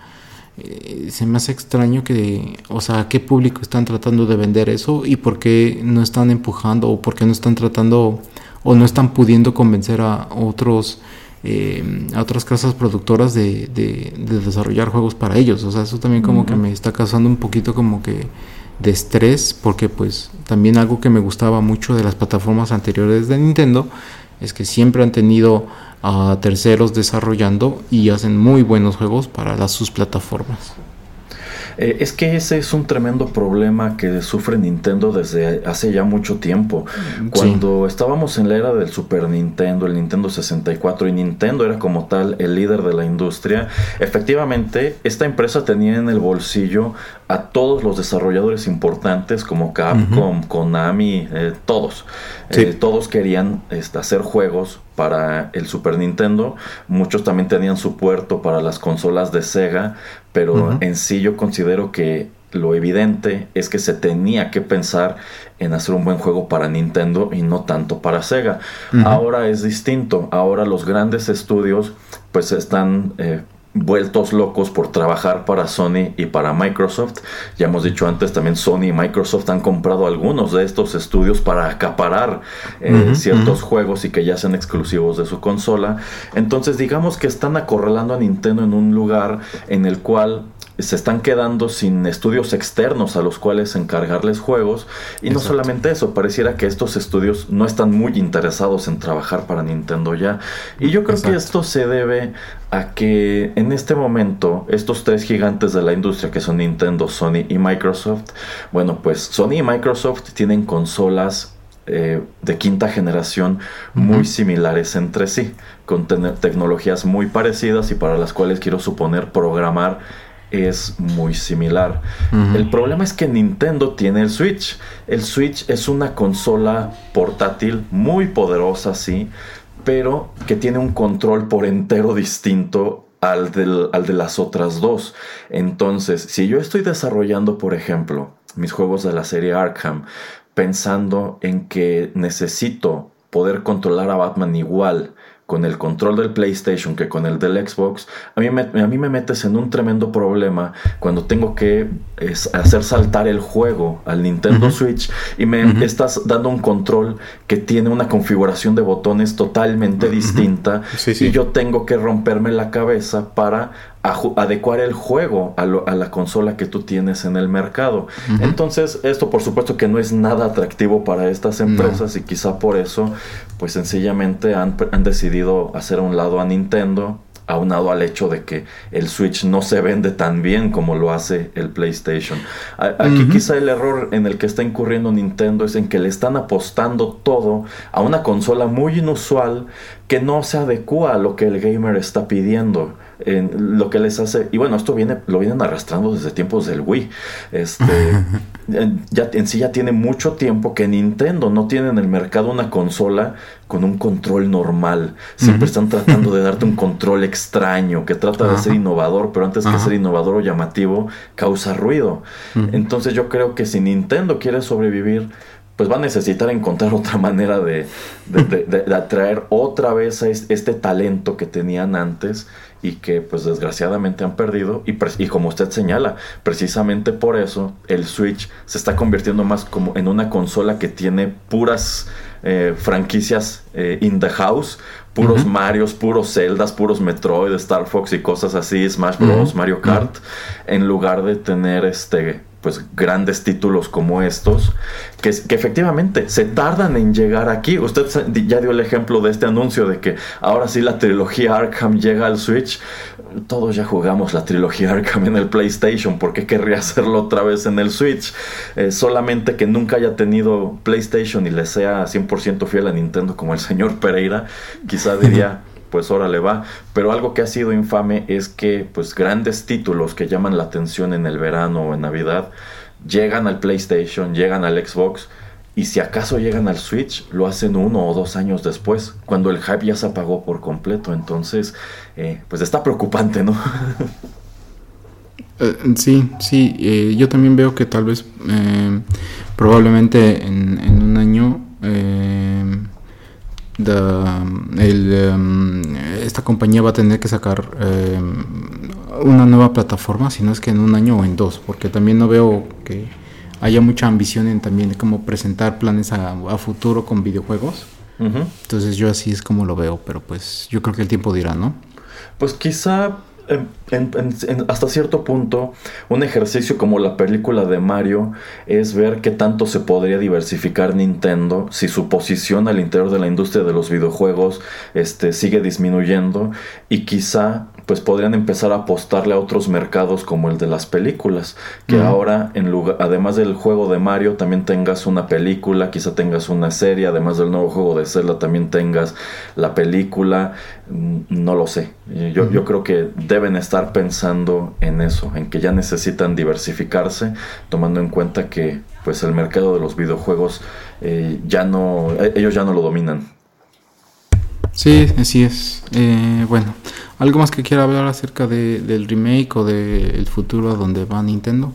eh, se me hace extraño que, o sea, qué público están tratando de vender eso y por qué no están empujando o por qué no están tratando o no están pudiendo convencer a otros eh, a otras casas productoras de, de, desarrollar juegos para ellos. O sea, eso también como que me está causando un poquito como que de estrés porque pues también algo que me gustaba mucho de las plataformas anteriores de Nintendo es que siempre han tenido a terceros desarrollando y hacen muy buenos juegos para las, sus plataformas. Eh, es que ese es un tremendo problema que sufre Nintendo desde hace ya mucho tiempo. Cuando estábamos en la era del Super Nintendo, el Nintendo 64 y Nintendo era como tal el líder de la industria, efectivamente esta empresa tenía en el bolsillo a todos los desarrolladores importantes como Capcom, Konami, eh, todos. Eh, todos querían este, hacer juegos para el Super Nintendo. Muchos también tenían su puerto para las consolas de Sega, pero en sí yo considero que lo evidente es que se tenía que pensar en hacer un buen juego para Nintendo y no tanto para Sega. Ahora es distinto. Ahora los grandes estudios pues están eh, vueltos locos por trabajar para Sony y para Microsoft. Ya hemos dicho antes, también Sony y Microsoft han comprado algunos de estos estudios para acaparar eh, ciertos juegos y que ya sean exclusivos de su consola. Entonces digamos que están acorralando a Nintendo en un lugar en el cual se están quedando sin estudios externos a los cuales encargarles juegos. Y no solamente eso, pareciera que estos estudios no están muy interesados en trabajar para Nintendo ya. Y yo creo que esto se debe a que en este momento estos tres gigantes de la industria que son Nintendo, Sony y Microsoft, bueno, pues Sony y Microsoft tienen consolas eh, de quinta generación muy similares entre sí, con tecnologías muy parecidas y para las cuales quiero suponer programar es muy similar. El problema es que Nintendo tiene el Switch. El Switch es una consola portátil muy poderosa, sí, pero que tiene un control por entero distinto al, al de las otras dos. Entonces, si yo estoy desarrollando, por ejemplo, mis juegos de la serie Arkham, pensando en que necesito poder controlar a Batman igual con el control del PlayStation que con el del Xbox, a mí me, a mí me metes en un tremendo problema cuando tengo que hacer saltar el juego al Nintendo Switch y me estás dando un control que tiene una configuración de botones totalmente distinta y yo tengo que romperme la cabeza para adecuar el juego a, la consola que tú tienes en el mercado. Entonces, esto por supuesto que no es nada atractivo para estas empresas y quizá por eso, pues sencillamente han, han, decidido hacer a un lado a Nintendo aunado al hecho de que el Switch no se vende tan bien como lo hace el PlayStation. Aquí quizá el error en el que está incurriendo Nintendo es en que le están apostando todo a una consola muy inusual que no se adecua a lo que el gamer está pidiendo en lo que les hace y bueno esto viene lo vienen arrastrando desde tiempos del Wii. Este en, ya en sí ya tiene mucho tiempo que Nintendo no tiene en el mercado una consola con un control normal. Siempre están tratando de darte un control extraño que trata de ser innovador pero antes que ser innovador o llamativo causa ruido. Entonces yo creo que si Nintendo quiere sobrevivir pues va a necesitar encontrar otra manera de, de, atraer otra vez a este talento que tenían antes y que pues desgraciadamente han perdido. Y, y, como usted señala, precisamente por eso el Switch se está convirtiendo más como en una consola que tiene puras eh, franquicias eh, in the house, puros Marios, puros Zeldas, puros Metroid, Star Fox y cosas así, Smash Bros, Mario Kart, en lugar de tener este pues grandes títulos como estos, que, que, efectivamente se tardan en llegar aquí. Usted ya dio el ejemplo de este anuncio de que ahora sí la trilogía Arkham llega al Switch. Todos ya jugamos la trilogía Arkham en el PlayStation, ¿por qué querría hacerlo otra vez en el Switch? Eh, solamente que nunca haya tenido PlayStation y le sea 100% fiel a Nintendo como el señor Pereira, quizá diría pues ahora le va. Pero algo que ha sido infame es que pues grandes títulos que llaman la atención en el verano o en Navidad llegan al PlayStation, llegan al Xbox y si acaso llegan al Switch lo hacen uno o dos años después, cuando el hype ya se apagó por completo. Entonces, eh, pues está preocupante, ¿no? Eh, sí, sí, eh, yo también veo que tal vez probablemente en, en, un año Em, esta compañía va a tener que sacar em, una nueva plataforma, si no es que en un año o en dos, porque también no veo que haya mucha ambición en también cómo presentar planes a, futuro con videojuegos. Entonces yo así es como lo veo, pero pues yo creo que el tiempo dirá, ¿no? Pues quizá hasta cierto punto, un ejercicio como la película de Mario es ver qué tanto se podría diversificar Nintendo si su posición al interior de la industria de los videojuegos este, sigue disminuyendo y quizá pues podrían empezar a apostarle a otros mercados como el de las películas. Que ahora, en lugar, además del juego de Mario, también tengas una película, quizá tengas una serie, además del nuevo juego de Zelda, también tengas la película. Mm, no lo sé. Yo, yo creo que deben estar pensando en eso, en que ya necesitan diversificarse, tomando en cuenta que pues el mercado de los videojuegos eh, ya no, e, ellos ya no lo dominan. Sí, así es. Eh, bueno, ¿algo más que quiera hablar acerca de, del remake o del futuro donde va Nintendo?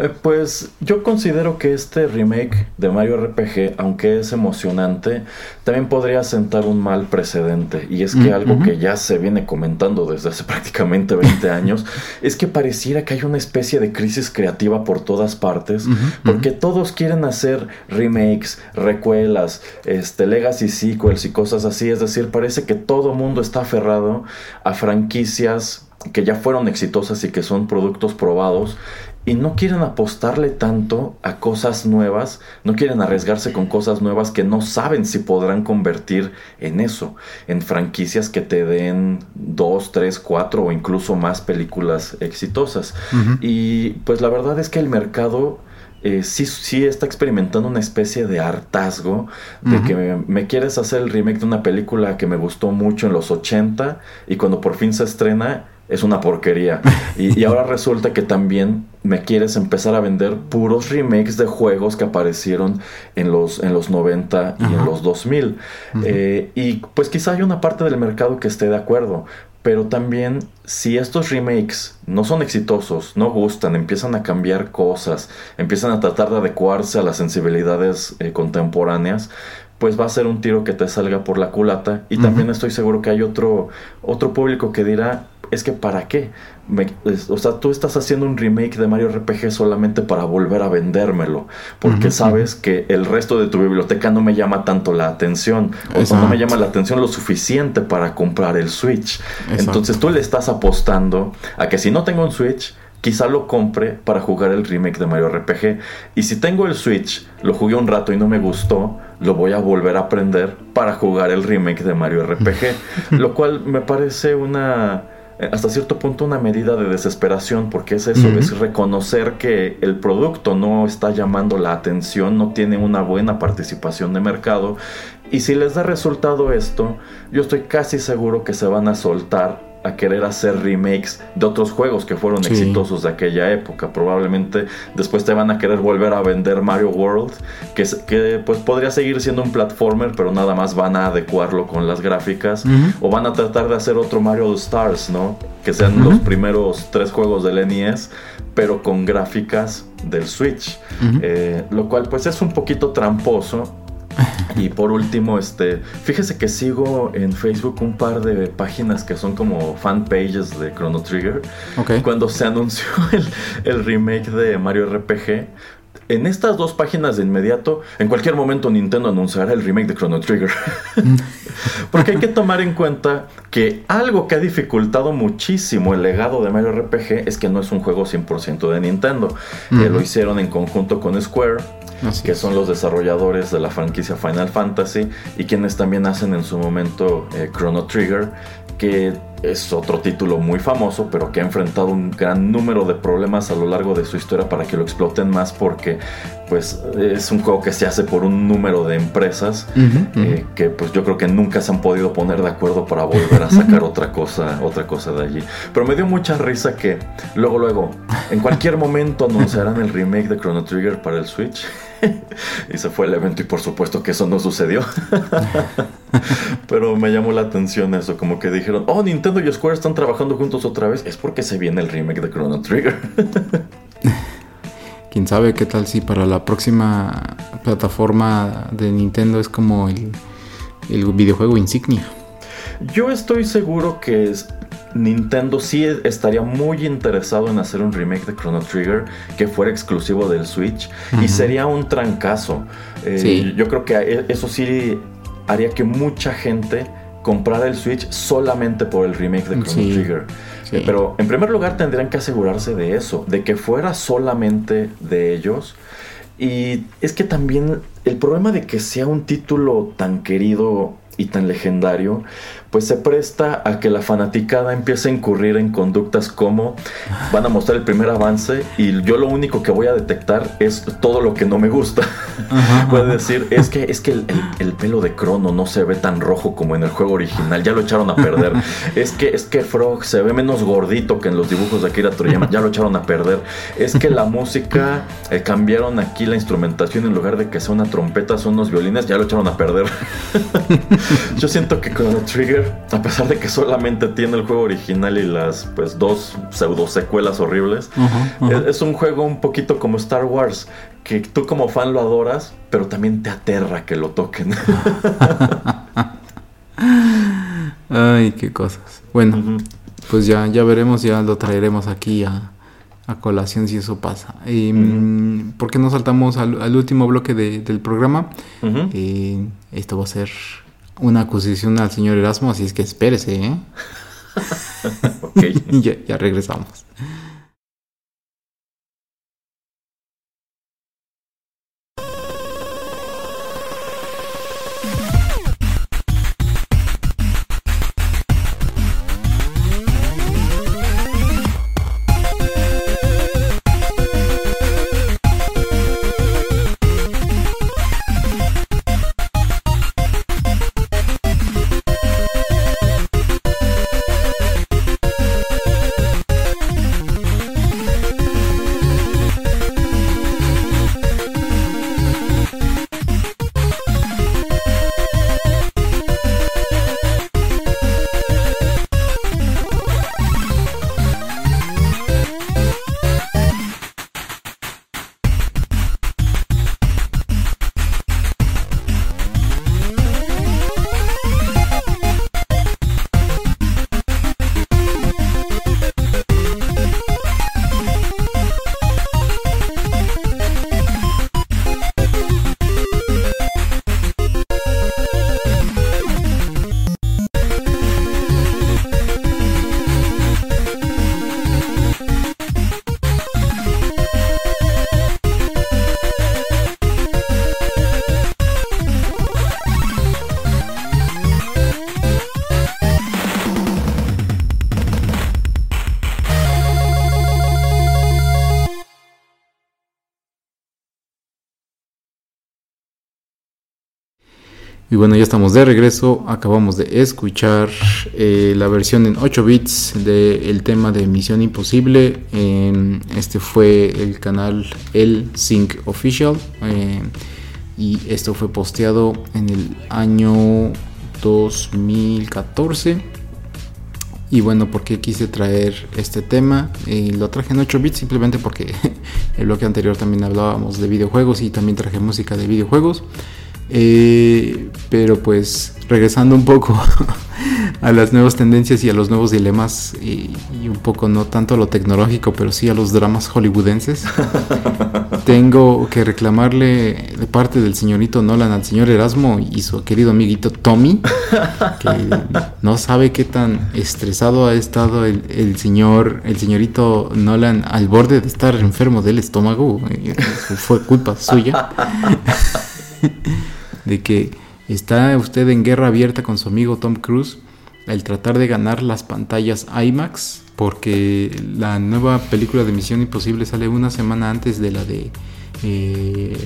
Eh, pues yo considero que este remake de Mario RPG, aunque es emocionante, también podría sentar un mal precedente. Y es que algo que ya se viene comentando desde hace prácticamente 20 años, es que pareciera que hay una especie de crisis creativa por todas partes, porque todos quieren hacer remakes, recuelas, este, legacy sequels y cosas así. Es decir, parece que todo mundo está aferrado a franquicias que ya fueron exitosas y que son productos probados y no quieren apostarle tanto a cosas nuevas, no quieren arriesgarse con cosas nuevas que no saben si podrán convertir en eso, en franquicias que te den dos, tres, cuatro o incluso más películas exitosas. Y pues la verdad es que el mercado eh, sí, sí está experimentando una especie de hartazgo de que me, me, quieres hacer el remake de una película que me gustó mucho en los 80 y cuando por fin se estrena es una porquería. Y, ahora resulta que también me quieres empezar a vender puros remakes de juegos que aparecieron en los, en los 90 y en los 2000. Eh, y pues quizá hay una parte del mercado que esté de acuerdo. Pero también si estos remakes no son exitosos, no gustan, empiezan a cambiar cosas, empiezan a tratar de adecuarse a las sensibilidades eh, contemporáneas, pues va a ser un tiro que te salga por la culata. Y también estoy seguro que hay otro, otro público que dirá, es que ¿para qué? o sea, tú estás haciendo un remake de Mario RPG solamente para volver a vendérmelo, porque sabes que el resto de tu biblioteca no me llama tanto la atención, o no me llama la atención lo suficiente para comprar el Switch. Entonces tú le estás apostando a que si no tengo un Switch, quizá lo compre para jugar el remake de Mario RPG. Y si tengo el Switch, lo jugué un rato y no me gustó, lo voy a volver a aprender para jugar el remake de Mario RPG. lo cual me parece una hasta cierto punto una medida de desesperación, porque es eso, es reconocer que el producto no está llamando la atención, no tiene una buena participación de mercado, y si les da resultado esto, yo estoy casi seguro que se van a soltar a querer hacer remakes de otros juegos que fueron exitosos de aquella época. Probablemente después te van a querer volver a vender Mario World, que, que pues podría seguir siendo un platformer, pero nada más van a adecuarlo con las gráficas. O van a tratar de hacer otro Mario Stars, ¿no? Que sean los primeros tres juegos del NES, pero con gráficas del Switch. Eh, lo cual pues es un poquito tramposo y por último, este, fíjese que sigo en Facebook un par de páginas que son como fan pages de Chrono Trigger. Cuando se anunció el, remake de Mario RPG, en estas dos páginas de inmediato, en cualquier momento Nintendo anunciará el remake de Chrono Trigger. Porque hay que tomar en cuenta que algo que ha dificultado muchísimo el legado de Mario RPG es que no es un juego 100% de Nintendo. lo hicieron en conjunto con Square que son los desarrolladores de la franquicia Final Fantasy y quienes también hacen en su momento eh, Chrono Trigger, que es otro título muy famoso, pero que ha enfrentado un gran número de problemas a lo largo de su historia para que lo exploten más, porque pues es un juego que se hace por un número de empresas eh, que pues yo creo que nunca se han podido poner de acuerdo para volver a sacar otra cosa, otra cosa de allí. Pero me dio mucha risa que luego, luego, en cualquier momento anunciarán el remake de Chrono Trigger para el Switch. y se fue el evento y por supuesto que eso no sucedió. Pero me llamó la atención eso, como que dijeron, oh, Nintendo y Square están trabajando juntos otra vez, es porque se viene el remake de Chrono Trigger. Quién sabe qué tal si para la próxima plataforma de Nintendo es como el, el videojuego insignia. Yo estoy seguro que es, Nintendo sí estaría muy interesado en hacer un remake de Chrono Trigger que fuera exclusivo del Switch y sería un trancazo. Eh, yo creo que eso sí haría que mucha gente comprara el Switch solamente por el remake de Chrono Trigger. Pero en primer lugar tendrían que asegurarse de eso, de que fuera solamente de ellos. Y es que también el problema de que sea un título tan querido y tan legendario, pues se presta a que la fanaticada empiece a incurrir en conductas como van a mostrar el primer avance y yo lo único que voy a detectar es todo lo que no me gusta. Puede decir, es que, es que el, pelo de Crono no se ve tan rojo como en el juego original, ya lo echaron a perder. es que, es que Frog se ve menos gordito que en los dibujos de Akira Toriyama, ya lo echaron a perder. Es que la música, eh, cambiaron aquí la instrumentación en lugar de que sea una trompeta, son unos violines, ya lo echaron a perder. yo siento que Chrono Trigger a pesar de que solamente tiene el juego original y las pues dos pseudo secuelas horribles, Es, un juego un poquito como Star Wars, que tú como fan lo adoras, pero también te aterra que lo toquen. Ay, qué cosas. Bueno, pues ya, ya veremos, ya lo traeremos aquí a, colación si eso pasa. Mm, ¿Por qué no saltamos al, último bloque del programa? Eh, esto va a ser una acusación al señor Erasmo, así es que espérese, ¿eh? ya, ya regresamos. Y bueno, ya estamos de regreso. Acabamos de escuchar eh, la versión en 8 bits del tema de Misión Imposible. este fue el canal El Sync Official. Eh, y esto fue posteado en el año 2014. Y bueno, ¿por qué quise traer este tema? Y lo traje en 8 bits simplemente porque el bloque anterior también hablábamos de videojuegos y también traje música de videojuegos. Eh, pero pues regresando un poco a las nuevas tendencias y a los nuevos dilemas y, un poco no tanto a lo tecnológico, pero sí a los dramas hollywoodenses, tengo que reclamarle de parte del señorito Nolan al señor Erasmo y su querido amiguito Tommy, que no sabe qué tan estresado ha estado el, el señor, el señorito Nolan al borde de estar enfermo del estómago, eh, fue culpa suya de que está usted en guerra abierta con su amigo Tom Cruise al tratar de ganar las pantallas IMAX, porque la nueva película de Misión Imposible sale una semana antes de la de, eh,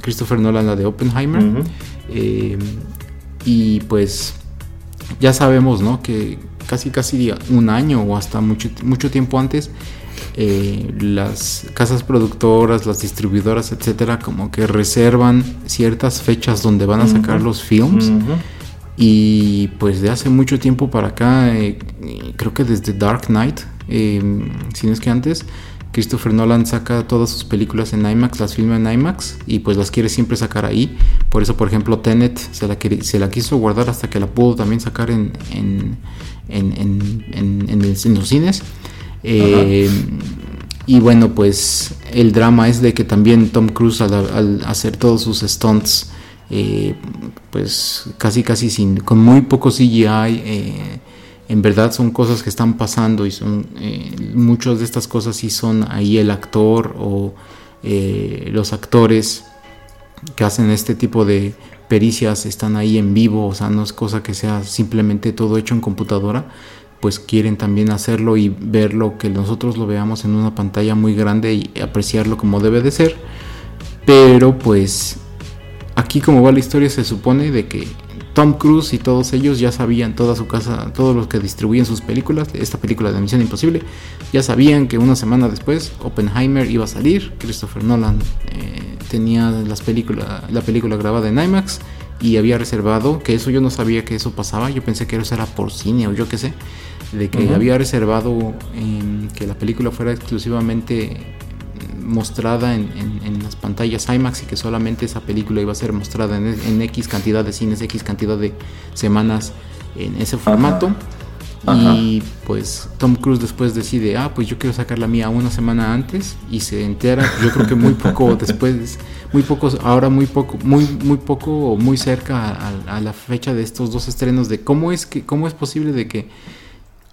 Christopher Nolan, la de Oppenheimer. Eh, y pues ya sabemos, ¿no? Que casi casi un año o hasta mucho, mucho tiempo antes eh, las casas productoras, las distribuidoras, etcétera, como que reservan ciertas fechas donde van a sacar los films. Y pues de hace mucho tiempo para acá, eh, creo que desde Dark Knight, eh, si no es que antes, Christopher Nolan saca todas sus películas en IMAX, las filma en IMAX y pues las quiere siempre sacar ahí. Por eso, por ejemplo, Tenet se la, se la quiso guardar hasta que la pudo también sacar en, en, en, en los cines. Eh, y bueno, pues el drama es de que también Tom Cruise al, hacer todos sus stunts, eh, pues casi casi sin, con muy poco CGI, eh, en verdad son cosas que están pasando y son muchas de estas cosas sí son ahí el actor o los actores que hacen este tipo de pericias están ahí en vivo, o sea, no es cosa que sea simplemente todo hecho en computadora, pues quieren también hacerlo y verlo, que nosotros lo veamos en una pantalla muy grande y apreciarlo como debe de ser. Pero pues aquí como va la historia se supone de que Tom Cruise y todos ellos ya sabían, toda su casa, todos los que distribuyen sus películas, esta película de Misión Imposible, ya sabían que una semana después Oppenheimer iba a salir, Christopher Nolan eh, tenía las la película grabada en IMAX y había reservado, que eso yo no sabía que eso pasaba, yo pensé que eso era por cine o yo qué sé, de que había reservado que la película fuera exclusivamente mostrada en, las pantallas IMAX y que solamente esa película iba a ser mostrada en, X cantidad de cines, X cantidad de semanas en ese formato. Y pues Tom Cruise después decide, ah, pues yo quiero sacar la mía una semana antes y se entera, yo creo que muy poco después, muy pocos, ahora muy poco, muy, muy poco, muy cerca a, a, la fecha de estos dos estrenos de cómo es que, cómo es posible de que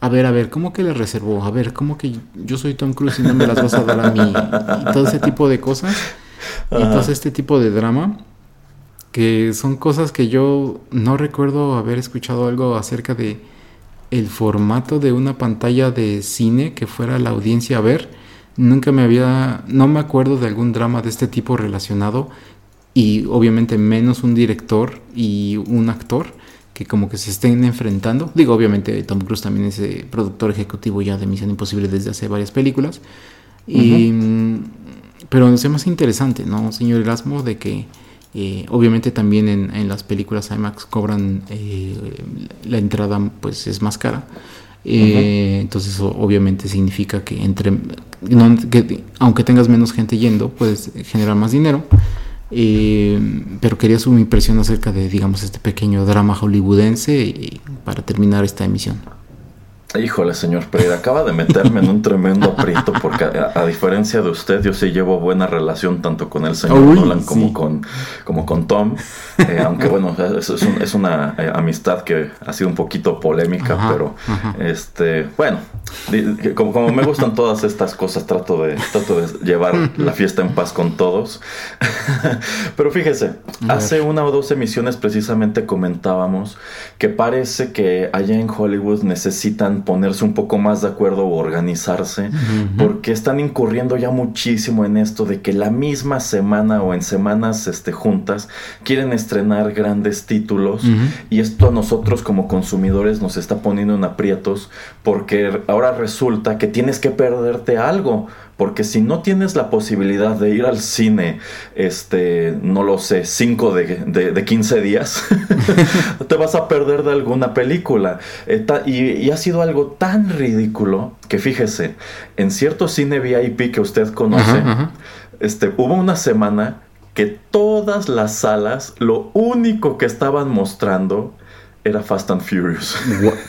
a ver, a ver, ¿cómo que le reservó? A ver, ¿cómo que yo soy Tom Cruise y no me las vas a dar a mí? Y todo ese tipo de cosas. Y todo este tipo de drama. Que son cosas que yo no recuerdo haber escuchado algo acerca de el formato de una pantalla de cine que fuera la audiencia a ver. Nunca me había, no me acuerdo de algún drama de este tipo relacionado y obviamente menos un director y un actor que como que se estén enfrentando. Digo, obviamente Tom Cruise también es eh, productor ejecutivo ya de Misión Imposible desde hace varias películas. y, pero es más interesante, ¿no, señor Erasmo? De que eh, obviamente también en, las películas IMAX cobran eh, la entrada pues es más cara. Entonces obviamente significa que entre que, aunque tengas menos gente yendo puedes generar más dinero eh, pero quería su impresión acerca de, digamos, este pequeño drama hollywoodense para terminar esta emisión. Híjole, señor Pereira, acaba de meterme en un tremendo aprieto porque a, diferencia de usted, yo sí llevo buena relación tanto con el señor Nolan como, con, como con Tom. Eh, aunque bueno, es, una eh, amistad que ha sido un poquito polémica, pero este, bueno, como, como, me gustan todas estas cosas, trato de, trato de llevar la fiesta en paz con todos. Pero fíjese, hace una o dos emisiones precisamente comentábamos que parece que allá en Hollywood necesitan ponerse un poco más de acuerdo o organizarse, porque están incurriendo ya muchísimo en esto de que la misma semana o en semanas este, juntas quieren estrenar grandes títulos y esto a nosotros como consumidores nos está poniendo en aprietos porque ahora resulta que tienes que perderte algo. Porque si no tienes la posibilidad de ir al cine, este, no lo sé, 5 de, de, 15 días, te vas a perder de alguna película. Eh, y, ha sido algo tan ridículo que fíjese, en cierto cine VIP que usted conoce, Este, hubo una semana que todas las salas, lo único que estaban mostrando era Fast and Furious.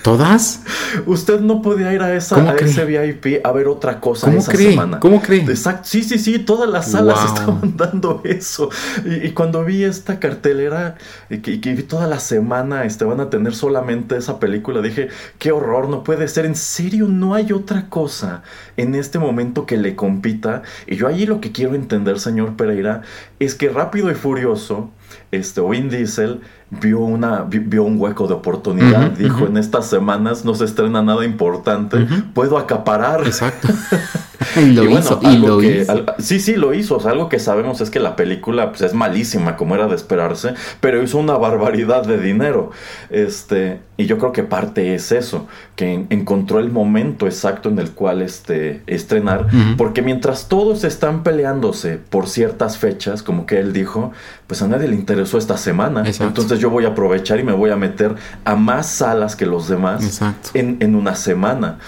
¿Todas? Usted no podía ir a, esa, ese VIP a ver otra cosa ¿Cómo esa semana. ¿Cómo cree? Exacto. Sí, sí, sí, todas las salas estaban dando eso. Y, cuando vi esta cartelera y que, vi toda la semana este, van a tener solamente esa película, dije, qué horror, no puede ser. En serio, no hay otra cosa en este momento que le compita. Y yo allí lo que quiero entender, señor Pereira, es que Rápido y Furioso, este, Vin Diesel, vio, una, vio un hueco de oportunidad. Dijo, en estas semanas no se estrena nada importante, puedo acaparar. Exacto. y lo hizo. Y lo hizo. sí, sí, lo hizo. algo que sabemos es que la película pues, es malísima, como era de esperarse, pero hizo una barbaridad de dinero. Este, y yo creo que parte es eso, que encontró el momento exacto en el cual este, estrenar, porque mientras todos están peleándose por ciertas fechas, como que él dijo, pues a nadie le interesó esta semana. Entonces yo voy a aprovechar y me voy a meter a más salas que los demás en, en una semana.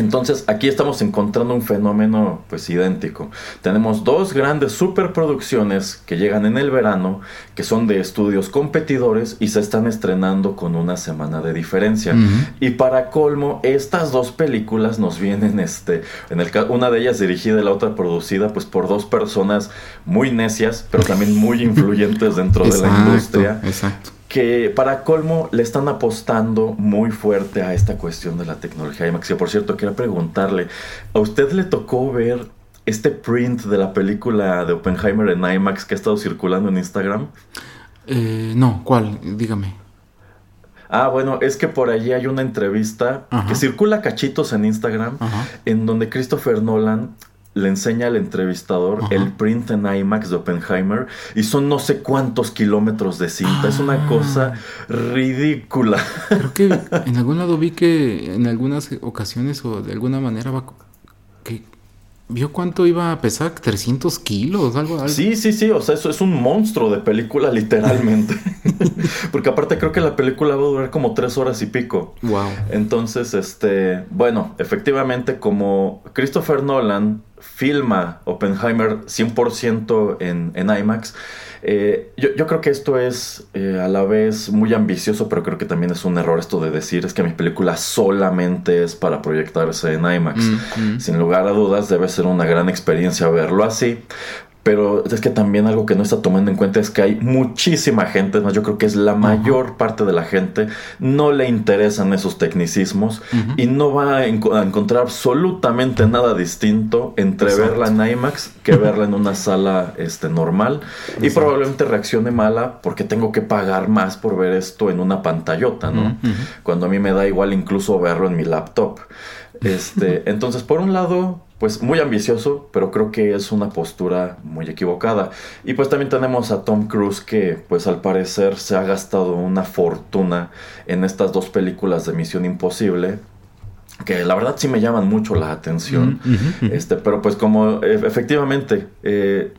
Entonces aquí estamos encontrando un fenómeno pues idéntico. Tenemos dos grandes superproducciones que llegan en el verano, que son de estudios competidores y se están estrenando con una semana de diferencia. Y para colmo, estas dos películas nos vienen este, en el una de ellas dirigida y la otra producida pues por dos personas muy necias, pero también muy influyentes dentro de la industria. Exacto que para colmo le están apostando muy fuerte a esta cuestión de la tecnología IMAX. Y por cierto, quiero preguntarle, ¿a usted le tocó ver este print de la película de Oppenheimer en IMAX que ha estado circulando en Instagram? Eh, no, ¿cuál? Dígame. Ah, bueno, es que por allí hay una entrevista que circula cachitos en Instagram en donde Christopher Nolan le enseña al entrevistador el print en IMAX de Oppenheimer y son no sé cuántos kilómetros de cinta. Es una cosa ah. ridícula. Creo que en algún lado vi que en algunas ocasiones o de alguna manera va que ¿Vio cuánto iba a pesar? ¿300 kilos? Algo, algo. Sí, sí, sí. O sea, eso es un monstruo de película, literalmente. Porque aparte creo que la película va a durar como tres horas y pico. Wow. Entonces, este, bueno, efectivamente, como Christopher Nolan filma Oppenheimer 100% en, en IMAX, eh, yo, creo que esto es eh, a la vez muy ambicioso, pero creo que también es un error esto de decir es que mi película solamente es para proyectarse en IMAX. Mm, mm. Sin lugar a dudas, debe ser una gran experiencia verlo así. Pero es que también algo que no está tomando en cuenta es que hay muchísima gente, más yo creo que es la mayor parte de la gente, no le interesan esos tecnicismos y no va a, encontrar absolutamente nada distinto entre verla en IMAX que verla en una sala este, normal. Y probablemente reaccione mala porque tengo que pagar más por ver esto en una pantallota, ¿no? Cuando a mí me da igual incluso verlo en mi laptop. Este, entonces, por un lado, pues muy ambicioso, pero creo que es una postura muy equivocada. Y pues también tenemos a Tom Cruise que pues al parecer se ha gastado una fortuna en estas dos películas de Misión Imposible. Que la verdad sí me llaman mucho la atención. Este, pero pues como e, efectivamente eh,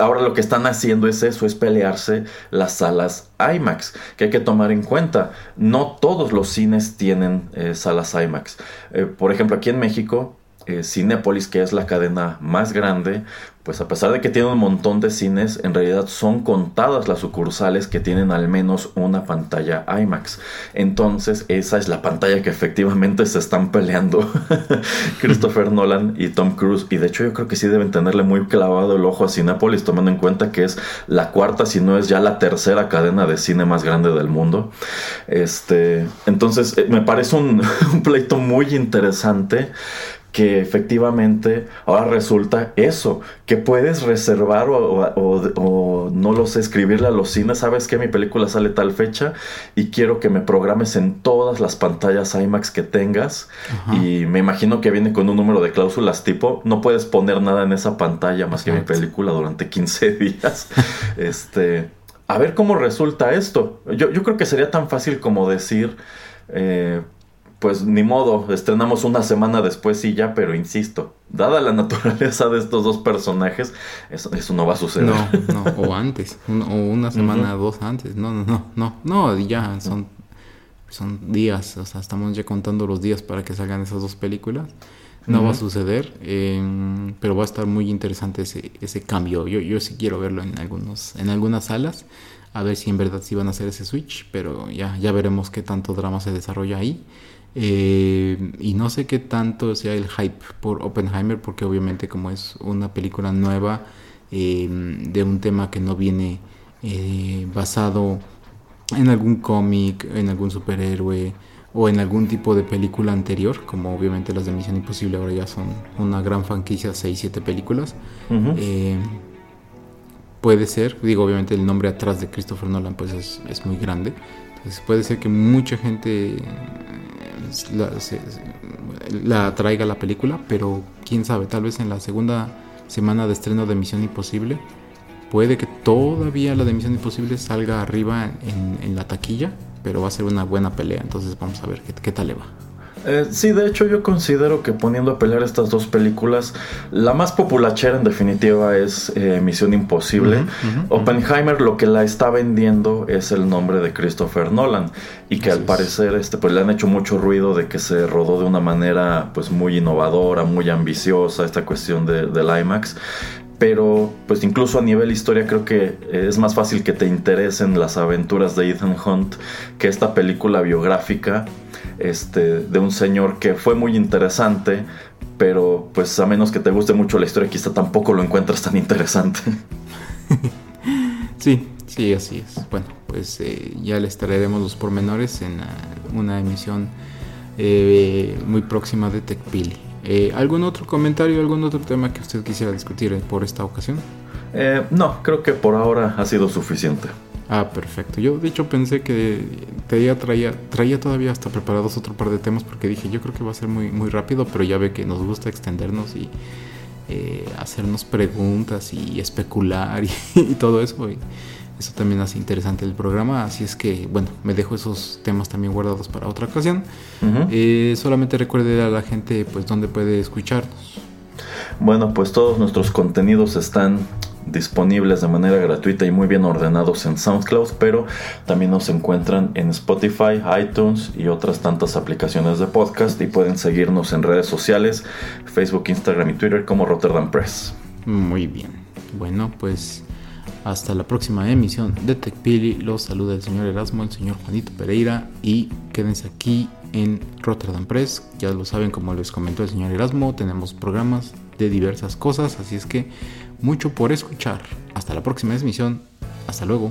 ahora lo que están haciendo es eso, es pelearse las salas IMAX, que hay que tomar en cuenta. No todos los cines tienen eh, salas IMAX. Eh, por ejemplo, aquí en México eh, que es la cadena más grande, pues a pesar de que tiene un montón de cines, en realidad son contadas las sucursales que tienen al menos una pantalla IMAX. Entonces, esa es la pantalla que efectivamente se están peleando Christopher Nolan y Tom Cruise. Y de hecho, yo creo que sí deben tenerle muy clavado el ojo a Cinépolis, tomando en cuenta que es la cuarta, si no es ya la tercera cadena de cine más grande del mundo. Este, entonces, eh, me parece un pleito muy interesante que efectivamente ahora resulta eso, que puedes reservar o, no lo sé, escribirle a los cines, sabes que mi película sale tal fecha y quiero que me programes en todas las pantallas IMAX que tengas y me imagino que viene con un número de cláusulas tipo, no puedes poner nada en esa pantalla más que mi película durante 15 días. este, a ver cómo resulta esto. Yo, yo creo que sería tan fácil como decir... Eh, pues ni modo, estrenamos una semana después y ya, pero insisto, dada la naturaleza de estos dos personajes, eso, no va a suceder. No, no, o antes, o una semana, dos antes, no, no, no, no, no, ya son, son días, o sea, estamos ya contando los días para que salgan esas dos películas. No va a suceder, em, pero va a estar muy interesante ese, ese cambio. Yo, yo sí quiero verlo en, algunos, en algunas salas, a ver si en verdad sí van a hacer ese switch, pero ya, ya veremos qué tanto drama se desarrolla ahí. Eh, y no sé qué tanto sea el hype por Oppenheimer, porque obviamente como es una película nueva eh, de un tema que no viene eh, basado en algún cómic, en algún superhéroe o en algún tipo de película anterior, como obviamente las de Misión Imposible ahora ya son una gran franquicia, 6-7 películas. puede ser, digo obviamente el nombre atrás de Christopher Nolan pues es, es muy grande, entonces puede ser que mucha gente la, traiga la película, pero quién sabe, tal vez en la segunda semana de estreno de Misión Imposible, puede que todavía la de Misión Imposible salga arriba en, la taquilla, pero va a ser una buena pelea, entonces vamos a ver qué, qué tal le va. Eh, sí, de hecho yo considero que poniendo a pelear estas dos películas, la más populachera en definitiva es eh, Misión Imposible. Oppenheimer lo que la está vendiendo es el nombre de Christopher Nolan y que al parecer este, pues, le han hecho mucho ruido de que se rodó de una manera pues muy innovadora, muy ambiciosa esta cuestión de, del IMAX pero pues incluso a nivel historia creo que es más fácil que te interesen las aventuras de Ethan Hunt que esta película biográfica este, de un señor que fue muy interesante, pero pues a menos que te guste mucho la historia, quizá tampoco lo encuentras tan interesante. sí, sí, así es. Bueno, pues eh, ya les traeremos los pormenores en una emisión eh, muy próxima de TechPili. Eh, ¿Algún otro comentario, algún otro tema que usted quisiera discutir por esta ocasión? no, creo que por ahora ha sido suficiente. Ah, perfecto. Yo de hecho pensé que traía, traía, traía todavía hasta preparados otro par de temas porque dije, yo creo que va a ser muy, muy rápido, pero ya ve que nos gusta extendernos y eh, hacernos preguntas y especular y, todo eso. Y eso también hace interesante el programa. Así es que, bueno, me dejo esos temas también guardados para otra ocasión. Eh, solamente recuerde a la gente, pues, dónde puede escucharnos. Bueno, pues todos nuestros contenidos están disponibles de manera gratuita y muy bien ordenados en SoundCloud, pero también nos encuentran en Spotify, iTunes y otras tantas aplicaciones de podcast y pueden seguirnos en redes sociales, Facebook, Instagram y Twitter como Rotterdam Press. Muy bien. Bueno, pues hasta la próxima emisión de TechPili. Los saluda el señor Erasmo, el señor Juanito Pereira y quédense aquí en Rotterdam Press. Ya lo saben, como les comentó el señor Erasmo, tenemos programas de diversas cosas, así es que mucho por escuchar. Hasta la próxima emisión. Hasta luego.